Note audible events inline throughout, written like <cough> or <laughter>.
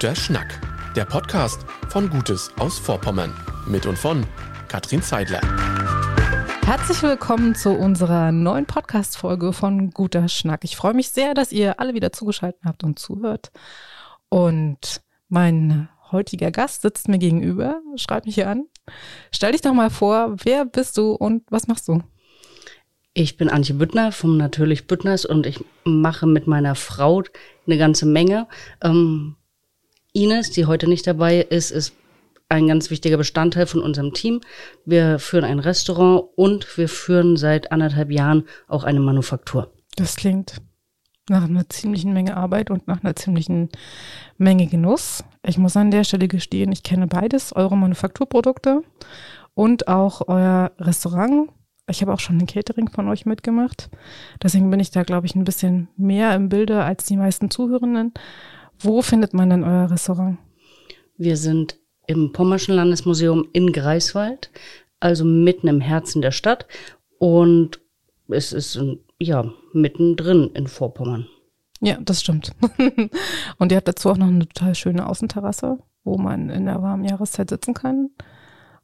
Guter Schnack. Der Podcast von Gutes aus Vorpommern. Mit und von Katrin Zeidler. Herzlich willkommen zu unserer neuen Podcast-Folge von Guter Schnack. Ich freue mich sehr, dass ihr alle wieder zugeschaltet habt und zuhört. Und mein heutiger Gast sitzt mir gegenüber, schreibt mich hier an. Stell dich doch mal vor, wer bist du und was machst du? Ich bin Antje Büttner vom Natürlich Büttners und ich mache mit meiner Frau eine ganze Menge. Ähm, Ines, die heute nicht dabei ist, ist ein ganz wichtiger Bestandteil von unserem Team. Wir führen ein Restaurant und wir führen seit anderthalb Jahren auch eine Manufaktur. Das klingt nach einer ziemlichen Menge Arbeit und nach einer ziemlichen Menge Genuss. Ich muss an der Stelle gestehen, ich kenne beides, eure Manufakturprodukte und auch euer Restaurant. Ich habe auch schon ein Catering von euch mitgemacht. Deswegen bin ich da, glaube ich, ein bisschen mehr im Bilde als die meisten Zuhörenden. Wo findet man denn euer Restaurant? Wir sind im Pommerschen Landesmuseum in Greifswald, also mitten im Herzen der Stadt. Und es ist ja mittendrin in Vorpommern. Ja, das stimmt. <laughs> und ihr habt dazu auch noch eine total schöne Außenterrasse, wo man in der warmen Jahreszeit sitzen kann.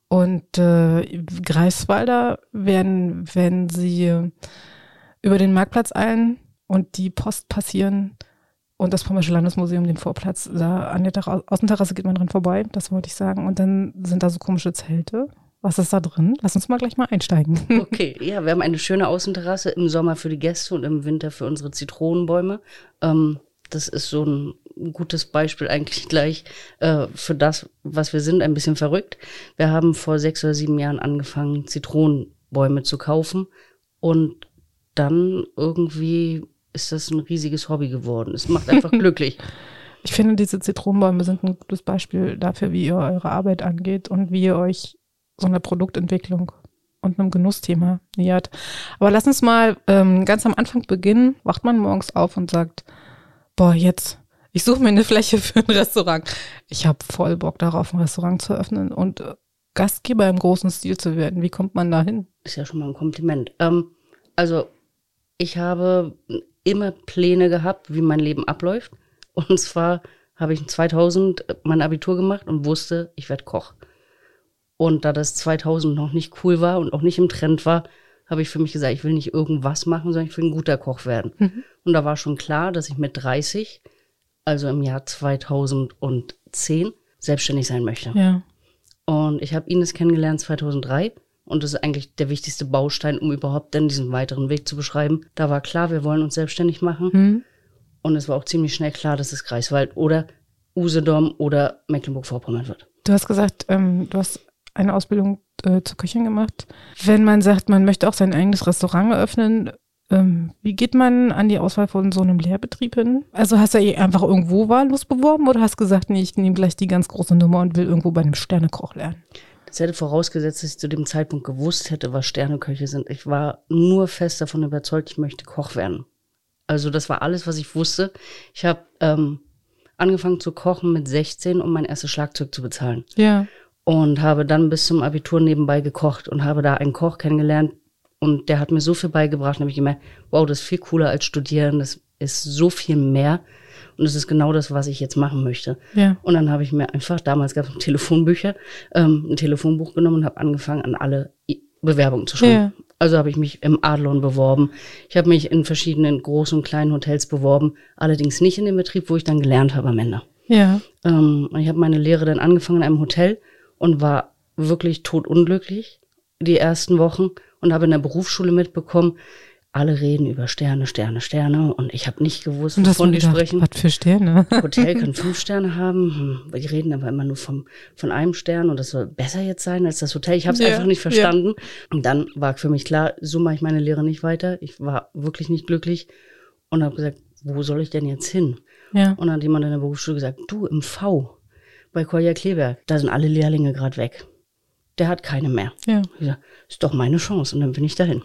Und äh, Greifswalder werden, wenn sie über den Marktplatz eilen und die Post passieren und das Pommersche Landesmuseum, den Vorplatz, da an der Außenterrasse geht man dran vorbei, das wollte ich sagen. Und dann sind da so komische Zelte. Was ist da drin? Lass uns mal gleich mal einsteigen. <laughs> Okay, ja, wir haben eine schöne Außenterrasse im Sommer für die Gäste und im Winter für unsere Zitronenbäume. Ähm, das ist so ein gutes Beispiel eigentlich gleich äh, für das, was wir sind, ein bisschen verrückt. Wir haben vor sechs oder sieben Jahren angefangen, Zitronenbäume zu kaufen und dann irgendwie ist das ein riesiges Hobby geworden. Es macht einfach <laughs> glücklich. Ich finde, diese Zitronenbäume sind ein gutes Beispiel dafür, wie ihr eure Arbeit angeht und wie ihr euch so einer Produktentwicklung und einem Genussthema nähert. Aber lass uns mal ähm, ganz am Anfang beginnen. Wacht man morgens auf und sagt, boah, jetzt, ich suche mir eine Fläche für ein Restaurant. Ich habe voll Bock darauf, ein Restaurant zu öffnen und äh, Gastgeber im großen Stil zu werden. Wie kommt man da hin? Ist ja schon mal ein Kompliment. Ähm, also, ich habe immer Pläne gehabt, wie mein Leben abläuft. Und zwar habe ich 2000 mein Abitur gemacht und wusste, ich werde Koch. Und da das 2000 noch nicht cool war und auch nicht im Trend war, habe ich für mich gesagt, ich will nicht irgendwas machen, sondern ich will ein guter Koch werden. Mhm. Und da war schon klar, dass ich mit 30, also im Jahr 2010, selbstständig sein möchte. Ja. Und ich habe Ines kennengelernt 2003 und das ist eigentlich der wichtigste Baustein, um überhaupt dann diesen weiteren Weg zu beschreiben. Da war klar, wir wollen uns selbstständig machen. Mhm. Und es war auch ziemlich schnell klar, dass es Greifswald oder Usedom oder Mecklenburg-Vorpommern wird. Du hast gesagt, ähm, du hast eine Ausbildung äh, zur Köchin gemacht. Wenn man sagt, man möchte auch sein eigenes Restaurant eröffnen, ähm, wie geht man an die Auswahl von so einem Lehrbetrieb hin? Also hast du einfach irgendwo wahllos beworben oder hast gesagt, nee, ich nehme gleich die ganz große Nummer und will irgendwo bei einem Sternekoch lernen? Das hätte vorausgesetzt, dass ich zu dem Zeitpunkt gewusst hätte, was Sterneköche sind. Ich war nur fest davon überzeugt, ich möchte Koch werden. Also das war alles, was ich wusste. Ich habe ähm, angefangen zu kochen mit 16, um mein erstes Schlagzeug zu bezahlen. Ja und habe dann bis zum Abitur nebenbei gekocht und habe da einen Koch kennengelernt und der hat mir so viel beigebracht, nämlich immer, wow, das ist viel cooler als studieren, das ist so viel mehr und das ist genau das, was ich jetzt machen möchte. Ja. Und dann habe ich mir einfach, damals gab es Telefonbücher, ähm, ein Telefonbuch genommen und habe angefangen, an alle Bewerbungen zu schreiben. Ja. Also habe ich mich im Adlon beworben. Ich habe mich in verschiedenen großen und kleinen Hotels beworben, allerdings nicht in dem Betrieb, wo ich dann gelernt habe am Ende. Ja. Ähm, ich habe meine Lehre dann angefangen in einem Hotel und war wirklich totunglücklich die ersten Wochen und habe in der Berufsschule mitbekommen, alle reden über Sterne, Sterne, Sterne und ich habe nicht gewusst, wovon die gedacht, sprechen. Was für Sterne? <laughs> Hotel kann fünf Sterne haben, hm, die reden aber immer nur vom, von einem Stern und das soll besser jetzt sein als das Hotel. Ich habe es ja, einfach nicht verstanden. Ja. Und dann war für mich klar, so mache ich meine Lehre nicht weiter. Ich war wirklich nicht glücklich und habe gesagt, wo soll ich denn jetzt hin? Ja. Und dann hat jemand in der Berufsschule gesagt, du im V bei Kolja Kleberg, da sind alle Lehrlinge gerade weg. Der hat keine mehr. Ja. Sag, ist doch meine Chance und dann bin ich dahin.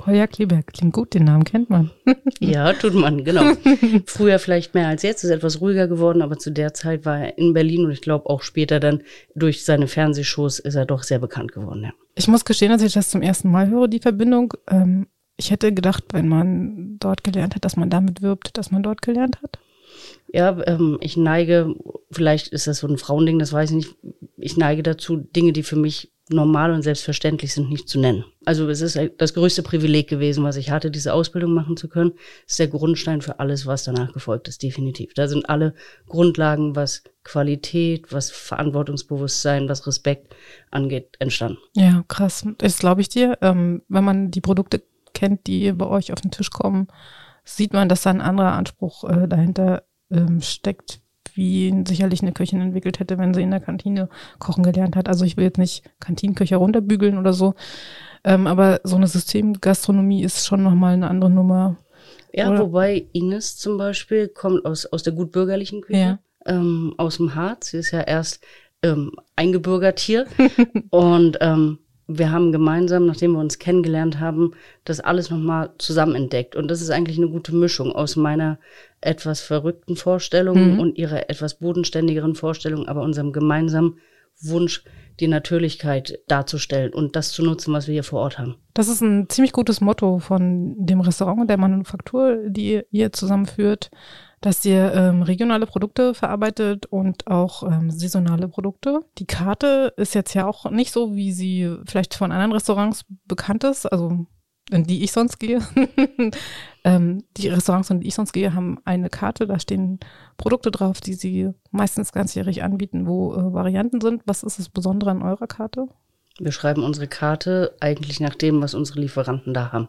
Kolja Kleberg, klingt gut, den Namen kennt man. <laughs> ja, tut man, genau. <laughs> Früher vielleicht mehr als jetzt, ist etwas ruhiger geworden, aber zu der Zeit war er in Berlin und ich glaube auch später dann durch seine Fernsehshows ist er doch sehr bekannt geworden, ja. Ich muss gestehen, dass ich das zum ersten Mal höre, die Verbindung. Ähm, ich hätte gedacht, wenn man dort gelernt hat, dass man damit wirbt, dass man dort gelernt hat. Ja, ähm, ich neige, vielleicht ist das so ein Frauending, das weiß ich nicht. Ich neige dazu, Dinge, die für mich normal und selbstverständlich sind, nicht zu nennen. Also es ist das größte Privileg gewesen, was ich hatte, diese Ausbildung machen zu können. Das ist der Grundstein für alles, was danach gefolgt ist, definitiv. Da sind alle Grundlagen, was Qualität, was Verantwortungsbewusstsein, was Respekt angeht, entstanden. Ja, krass. Das glaube ich dir. Ähm, wenn man die Produkte kennt, die bei euch auf den Tisch kommen, sieht man, dass da ein anderer Anspruch äh, dahinter ähm, steckt, wie sicherlich eine Köchin entwickelt hätte, wenn sie in der Kantine kochen gelernt hat. Also ich will jetzt nicht Kantinenköcher runterbügeln oder so, ähm, aber so eine Systemgastronomie ist schon nochmal eine andere Nummer. Ja, oder? wobei Ines zum Beispiel kommt aus, aus der gutbürgerlichen Küche, ja. ähm, aus dem Harz. Sie ist ja erst ähm, eingebürgert hier <laughs> und ähm, wir haben gemeinsam, nachdem wir uns kennengelernt haben, das alles nochmal zusammen entdeckt. Und das ist eigentlich eine gute Mischung aus meiner etwas verrückten Vorstellung mhm. und ihrer etwas bodenständigeren Vorstellung, aber unserem gemeinsamen Wunsch, die Natürlichkeit darzustellen und das zu nutzen, was wir hier vor Ort haben. Das ist ein ziemlich gutes Motto von dem Restaurant und der Manufaktur, die ihr zusammenführt dass ihr ähm, regionale Produkte verarbeitet und auch ähm, saisonale Produkte. Die Karte ist jetzt ja auch nicht so, wie sie vielleicht von anderen Restaurants bekannt ist, also in die ich sonst gehe. <laughs> ähm, die Restaurants, in die ich sonst gehe, haben eine Karte, da stehen Produkte drauf, die sie meistens ganzjährig anbieten, wo äh, Varianten sind. Was ist das Besondere an eurer Karte? Wir schreiben unsere Karte eigentlich nach dem, was unsere Lieferanten da haben.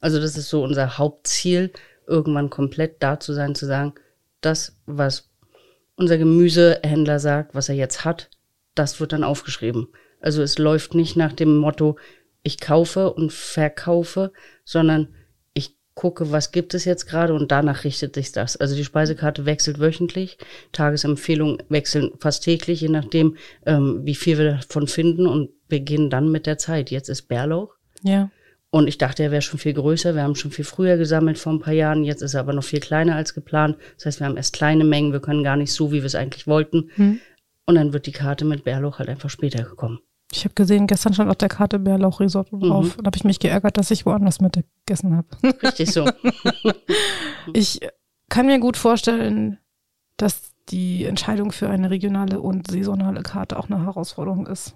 Also das ist so unser Hauptziel, irgendwann komplett da zu sein, zu sagen, das, was unser Gemüsehändler sagt, was er jetzt hat, das wird dann aufgeschrieben. Also es läuft nicht nach dem Motto, ich kaufe und verkaufe, sondern ich gucke, was gibt es jetzt gerade und danach richtet sich das. Also die Speisekarte wechselt wöchentlich, Tagesempfehlungen wechseln fast täglich, je nachdem, ähm, wie viel wir davon finden und gehen dann mit der Zeit. Jetzt ist Bärlauch. Ja. Und ich dachte, er wäre schon viel größer. Wir haben schon viel früher gesammelt vor ein paar Jahren. Jetzt ist er aber noch viel kleiner als geplant. Das heißt, wir haben erst kleine Mengen. Wir können gar nicht so, wie wir es eigentlich wollten. Hm. Und dann wird die Karte mit Bärlauch halt einfach später gekommen. Ich habe gesehen, gestern stand auf der Karte Bärlauch-Risotto drauf. Mhm. Da habe ich mich geärgert, dass ich woanders mit gegessen habe. Richtig so. <laughs> ich kann mir gut vorstellen, dass die Entscheidung für eine regionale und saisonale Karte auch eine Herausforderung ist.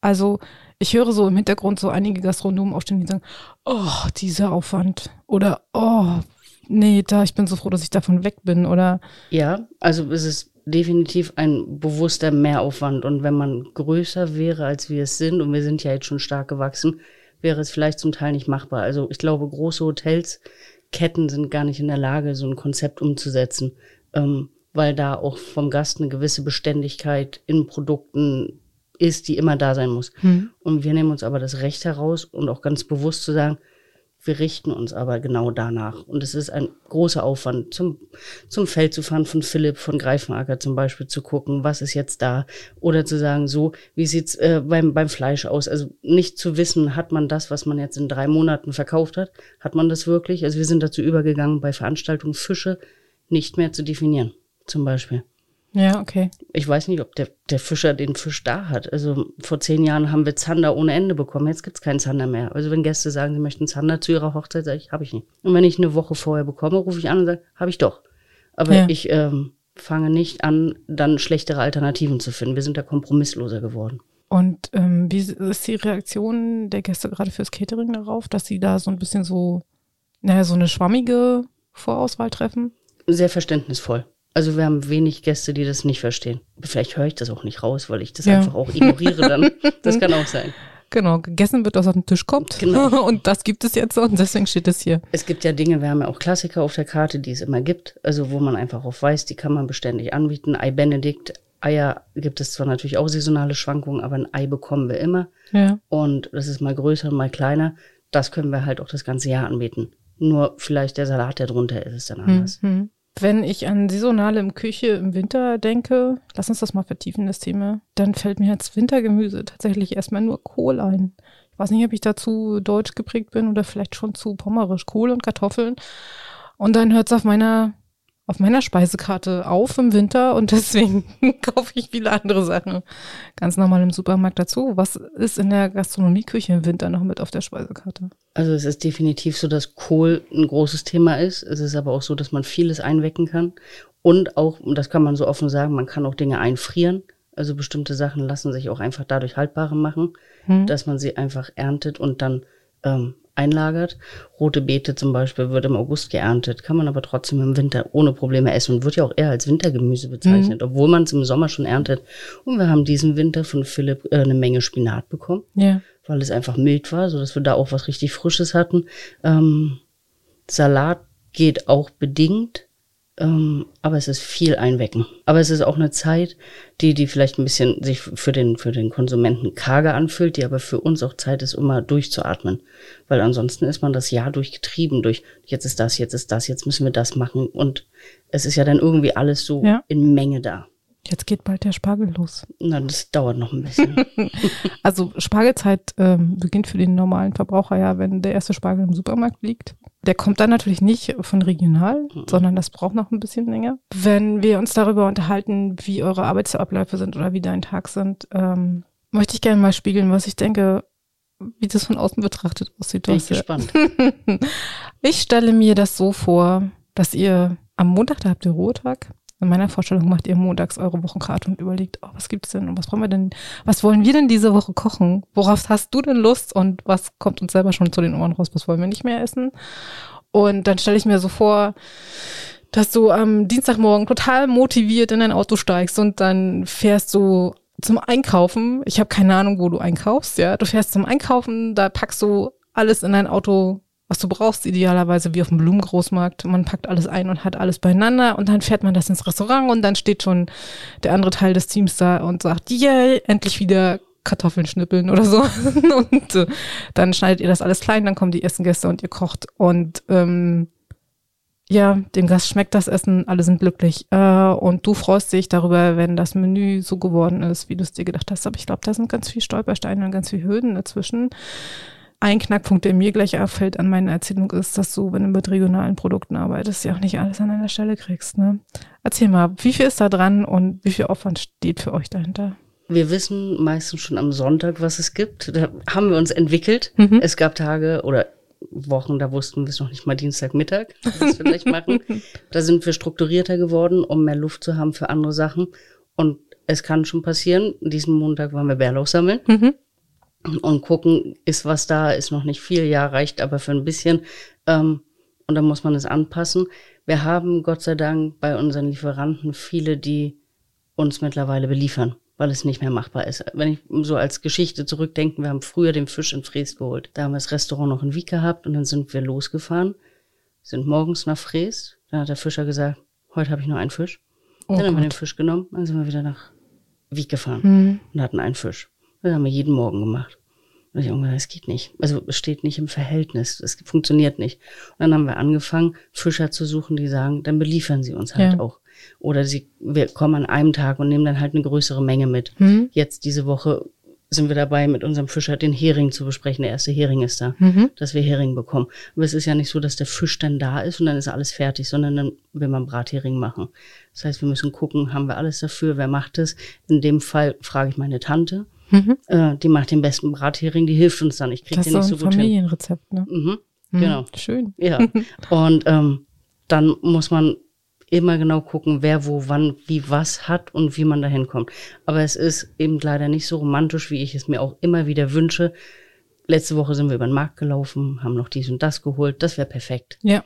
Also ich höre so im Hintergrund so einige Gastronomen aufstehen, die sagen, oh, dieser Aufwand oder oh, nee, da, ich bin so froh, dass ich davon weg bin oder. Ja, also es ist definitiv ein bewusster Mehraufwand und wenn man größer wäre, als wir es sind und wir sind ja jetzt schon stark gewachsen, wäre es vielleicht zum Teil nicht machbar. Also ich glaube, große Hotels, Ketten sind gar nicht in der Lage, so ein Konzept umzusetzen, ähm, weil da auch vom Gast eine gewisse Beständigkeit in Produkten ist, die immer da sein muss. Hm. Und wir nehmen uns aber das Recht heraus und auch ganz bewusst zu sagen, wir richten uns aber genau danach. Und es ist ein großer Aufwand, zum, zum Feld zu fahren von Philipp, von Greifenacker zum Beispiel zu gucken, was ist jetzt da? Oder zu sagen, so, wie sieht's äh, beim, beim Fleisch aus? Also nicht zu wissen, hat man das, was man jetzt in drei Monaten verkauft hat? Hat man das wirklich? Also wir sind dazu übergegangen, bei Veranstaltungen Fische nicht mehr zu definieren, zum Beispiel. Ja, okay. Ich weiß nicht, ob der, der Fischer den Fisch da hat. Also vor zehn Jahren haben wir Zander ohne Ende bekommen. Jetzt gibt's keinen Zander mehr. Also wenn Gäste sagen, sie möchten Zander zu ihrer Hochzeit, sage ich, habe ich nicht. Und wenn ich eine Woche vorher bekomme, rufe ich an und sage, habe ich doch. Aber ja. ich ähm, fange nicht an, dann schlechtere Alternativen zu finden. Wir sind da kompromissloser geworden. Und ähm, wie ist die Reaktion der Gäste gerade fürs Catering darauf, dass sie da so ein bisschen so, naja, so eine schwammige Vorauswahl treffen? Sehr verständnisvoll. Also wir haben wenig Gäste, die das nicht verstehen. Vielleicht höre ich das auch nicht raus, weil ich das ja. einfach auch ignoriere dann. <laughs> Das kann auch sein. Genau, gegessen wird, was auf den Tisch kommt. Genau. <laughs> Und das gibt es jetzt und deswegen steht es hier. Es gibt ja Dinge, wir haben ja auch Klassiker auf der Karte, die es immer gibt. Also wo man einfach auch weiß, die kann man beständig anbieten. Ei Benedikt, Eier gibt es zwar natürlich auch saisonale Schwankungen, aber ein Ei bekommen wir immer. Ja. Und das ist mal größer, mal kleiner. Das können wir halt auch das ganze Jahr anbieten. Nur vielleicht der Salat, der drunter ist, ist dann anders. Mhm. Wenn ich an saisonale Küche im Winter denke, lass uns das mal vertiefen, das Thema, dann fällt mir als Wintergemüse tatsächlich erstmal nur Kohl ein. Ich weiß nicht, ob ich dazu deutsch geprägt bin oder vielleicht schon zu pommerisch. Kohl und Kartoffeln. Und dann hört es auf meiner auf meiner Speisekarte auf im Winter und <laughs> deswegen kaufe ich viele andere Sachen ganz normal im Supermarkt dazu. Was ist in der Gastronomieküche im Winter noch mit auf der Speisekarte? Also es ist definitiv so, dass Kohl ein großes Thema ist. Es ist aber auch so, dass man vieles einwecken kann. Und auch, und das kann man so offen sagen, man kann auch Dinge einfrieren. Also bestimmte Sachen lassen sich auch einfach dadurch haltbarer machen, Hm. dass man sie einfach erntet und dann ähm, einlagert. Rote Beete zum Beispiel wird im August geerntet, kann man aber trotzdem im Winter ohne Probleme essen und wird ja auch eher als Wintergemüse bezeichnet, obwohl man es im Sommer schon erntet. Und wir haben diesen Winter von Philipp äh, eine Menge Spinat bekommen Ja. weil es einfach mild war, so dass wir da auch was richtig Frisches hatten. Ähm, Salat geht auch bedingt, ähm, aber es ist viel Einwecken. Aber es ist auch eine Zeit, die, die vielleicht ein bisschen sich für den, für den Konsumenten karger anfühlt, die aber für uns auch Zeit ist, um mal durchzuatmen. Weil ansonsten ist man das Jahr durchgetrieben durch, jetzt ist das, jetzt ist das, jetzt müssen wir das machen. Und es ist ja dann irgendwie alles so Ja. in Menge da. Jetzt geht bald der Spargel los. Na, das dauert noch ein bisschen. <laughs> Also Spargelzeit ähm, beginnt für den normalen Verbraucher ja, wenn der erste Spargel im Supermarkt liegt. Der kommt dann natürlich nicht von regional, sondern das braucht noch ein bisschen länger. Wenn wir uns darüber unterhalten, wie eure Arbeitsabläufe sind oder wie dein Tag sind, ähm, möchte ich gerne mal spiegeln, was ich denke, wie das von außen betrachtet aussieht. Bin ich gespannt. <laughs> ich stelle mir das so vor, dass ihr am Montag, da habt ihr Ruhetag. In meiner Vorstellung macht ihr montags eure Wochenkarte und überlegt, oh, was gibt's denn und was brauchen wir denn, was wollen wir denn diese Woche kochen? Worauf hast du denn Lust und was kommt uns selber schon zu den Ohren raus, was wollen wir nicht mehr essen? Und dann stelle ich mir so vor, dass du am Dienstagmorgen total motiviert in dein Auto steigst und dann fährst du zum Einkaufen. Ich habe keine Ahnung, wo du einkaufst, ja. Du fährst zum Einkaufen, da packst du alles in dein Auto, was du brauchst, idealerweise wie auf dem Blumengroßmarkt. Man packt alles ein und hat alles beieinander und dann fährt man das ins Restaurant und dann steht schon der andere Teil des Teams da und sagt, yeah, endlich wieder Kartoffeln schnippeln oder so. <laughs> und äh, dann schneidet ihr das alles klein, dann kommen die ersten Gäste und ihr kocht. Und ähm, ja, dem Gast schmeckt das Essen, alle sind glücklich. Äh, und du freust dich darüber, wenn das Menü so geworden ist, wie du es dir gedacht hast. Aber ich glaube, da sind ganz viele Stolpersteine und ganz viele Hürden dazwischen. Ein Knackpunkt, der mir gleich auffällt an meiner Erzählung, ist, dass du, wenn du mit regionalen Produkten arbeitest, ja auch nicht alles an einer Stelle kriegst. Ne? Erzähl mal, wie viel ist da dran und wie viel Aufwand steht für euch dahinter? Wir wissen meistens schon am Sonntag, was es gibt. Da haben wir uns entwickelt. Mhm. Es gab Tage oder Wochen, da wussten wir es noch nicht mal Dienstagmittag, was wir vielleicht <laughs> machen. Da sind wir strukturierter geworden, um mehr Luft zu haben für andere Sachen. Und es kann schon passieren. Diesen Montag waren wir Bärlauch sammeln Mhm. Und gucken, ist was da, ist noch nicht viel, ja, reicht aber für ein bisschen. Ähm, und dann muss man es anpassen. Wir haben Gott sei Dank bei unseren Lieferanten viele, die uns mittlerweile beliefern, weil es nicht mehr machbar ist. Wenn ich so als Geschichte zurückdenke, wir haben früher den Fisch in Fries geholt. Da haben wir das Restaurant noch in Wieg gehabt und dann sind wir losgefahren, sind morgens nach Fries. Dann hat der Fischer gesagt, heute habe ich nur einen Fisch. Oh dann haben wir den Gott. Fisch genommen, dann sind wir wieder nach Wieg gefahren Mhm. und hatten einen Fisch. Das haben wir jeden Morgen gemacht. Und ich es geht nicht. Also es steht nicht im Verhältnis. Es funktioniert nicht. Und dann haben wir angefangen, Fischer zu suchen, die sagen, dann beliefern sie uns halt Ja. auch. Oder sie, wir kommen an einem Tag und nehmen dann halt eine größere Menge mit. Mhm. Jetzt diese Woche sind wir dabei, mit unserem Fischer den Hering zu besprechen. Der erste Hering ist da, Mhm. dass wir Hering bekommen. Aber es ist ja nicht so, dass der Fisch dann da ist und dann ist alles fertig, sondern dann will man Brathering machen. Das heißt, wir müssen gucken, haben wir alles dafür, wer macht es? In dem Fall frage ich meine Tante. Mhm. Äh, die macht den besten Brathering, die hilft uns dann. Ich krieg Das ist den so nicht ein so gut hin. Familienrezept, ne? Mhm, Mhm. Genau. Schön. Ja. <laughs> Und ähm, dann muss man immer genau gucken, wer wo, wann, wie, was hat und wie man da hinkommt. Aber es ist eben leider nicht so romantisch, wie ich es mir auch immer wieder wünsche. Letzte Woche sind wir über den Markt gelaufen, haben noch dies und das geholt. Das wäre perfekt. Ja.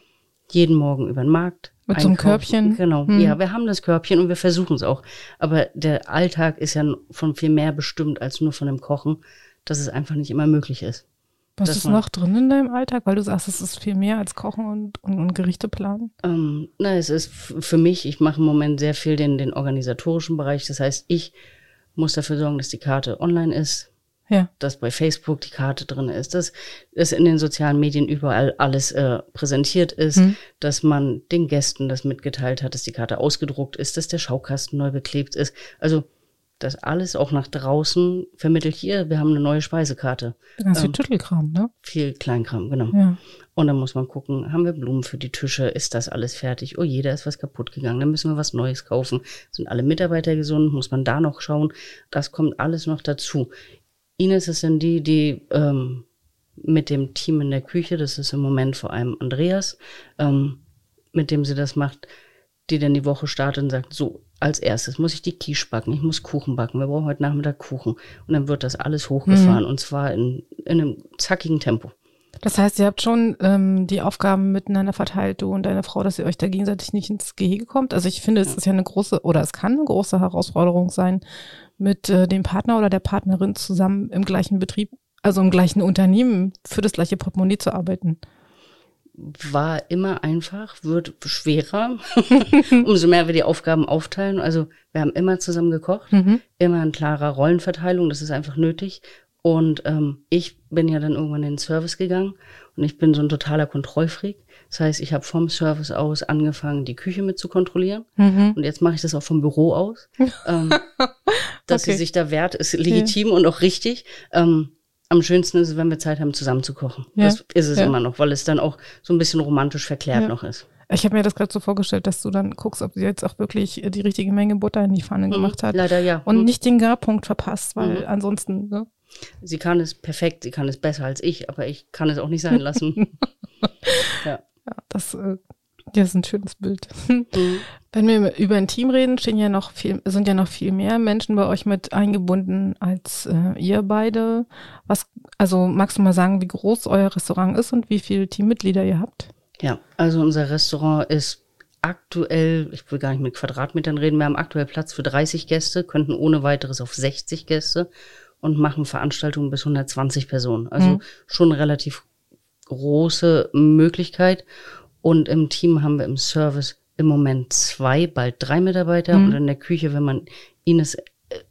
Jeden Morgen über den Markt. Mit so einem einkaufen. Körbchen? Genau. Hm. Ja, wir haben das Körbchen und wir versuchen es auch. Aber der Alltag ist ja von viel mehr bestimmt als nur von dem Kochen, dass es einfach nicht immer möglich ist. Was ist noch drin in deinem Alltag? Weil du sagst, es ist viel mehr als Kochen und, und, und Gerichte planen. Ähm, na, es ist für mich, ich mache im Moment sehr viel den, den organisatorischen Bereich. Das heißt, ich muss dafür sorgen, dass die Karte online ist, Ja. dass bei Facebook die Karte drin ist, dass es in den sozialen Medien überall alles äh, präsentiert ist, Mhm. dass man den Gästen das mitgeteilt hat, dass die Karte ausgedruckt ist, dass der Schaukasten neu beklebt ist. Also das alles auch nach draußen vermittelt hier. Wir haben eine neue Speisekarte. Ganz viel Ähm. Tüttelkram, ne? Viel Kleinkram, genau. Ja. Und dann muss man gucken, haben wir Blumen für die Tische? Ist das alles fertig? Oh je, da ist was kaputt gegangen. Dann müssen wir was Neues kaufen. Sind alle Mitarbeiter gesund? Muss man da noch schauen? Das kommt alles noch dazu. Ines ist dann die, die ähm, mit dem Team in der Küche, das ist im Moment vor allem Andreas, ähm, mit dem sie das macht, die dann die Woche startet und sagt, so, als erstes muss ich die Quiche backen, ich muss Kuchen backen, wir brauchen heute Nachmittag Kuchen. Und dann wird das alles hochgefahren und zwar in, in einem zackigen Tempo. Das heißt, ihr habt schon ähm, die Aufgaben miteinander verteilt, du und deine Frau, dass ihr euch da gegenseitig nicht ins Gehege kommt. Also ich finde, es ist ja eine große, oder es kann eine große Herausforderung sein, mit äh, dem Partner oder der Partnerin zusammen im gleichen Betrieb, also im gleichen Unternehmen für das gleiche Portemonnaie zu arbeiten. War immer einfach, wird schwerer, <laughs> <laughs> umso mehr wir die Aufgaben aufteilen. Also wir haben immer zusammen gekocht, Mhm. immer in klarer Rollenverteilung, das ist einfach nötig. Und ähm, ich bin ja dann irgendwann in den Service gegangen und ich bin so ein totaler Kontrollfreak. Das heißt, ich habe vom Service aus angefangen, die Küche mit zu kontrollieren. Mhm. Und jetzt mache ich das auch vom Büro aus. ähm, <laughs> dass Okay. sie sich da wehrt, ist legitim und auch richtig. Ähm, am schönsten ist es, wenn wir Zeit haben, zusammen zu kochen. Ja. Das ist es Ja. immer noch, weil es dann auch so ein bisschen romantisch verklärt Ja. noch ist. Ich habe mir das gerade so vorgestellt, dass du dann guckst, ob sie jetzt auch wirklich die richtige Menge Butter in die Pfanne gemacht hat. Leider ja. Und Mhm. nicht den Garpunkt verpasst, weil Mhm. ansonsten, ne? Sie kann es perfekt, sie kann es besser als ich, aber ich kann es auch nicht sein lassen. <laughs> ja. Ja, das, äh, das ist ein schönes Bild. <laughs> Mhm. Wenn wir über ein Team reden, stehen ja noch viel, sind ja noch viel mehr Menschen bei euch mit eingebunden als äh, ihr beide. Was, also magst du mal sagen, wie groß euer Restaurant ist und wie viele Teammitglieder ihr habt? Ja, also unser Restaurant ist aktuell, ich will gar nicht mit Quadratmetern reden, wir haben aktuell Platz für 30 Gäste, könnten ohne weiteres auf 60 Gäste und machen Veranstaltungen bis 120 Personen. Also Mhm. schon relativ große Möglichkeit. Und im Team haben wir im Service im Moment zwei, bald drei Mitarbeiter Mhm. und in der Küche, wenn man Ines äh,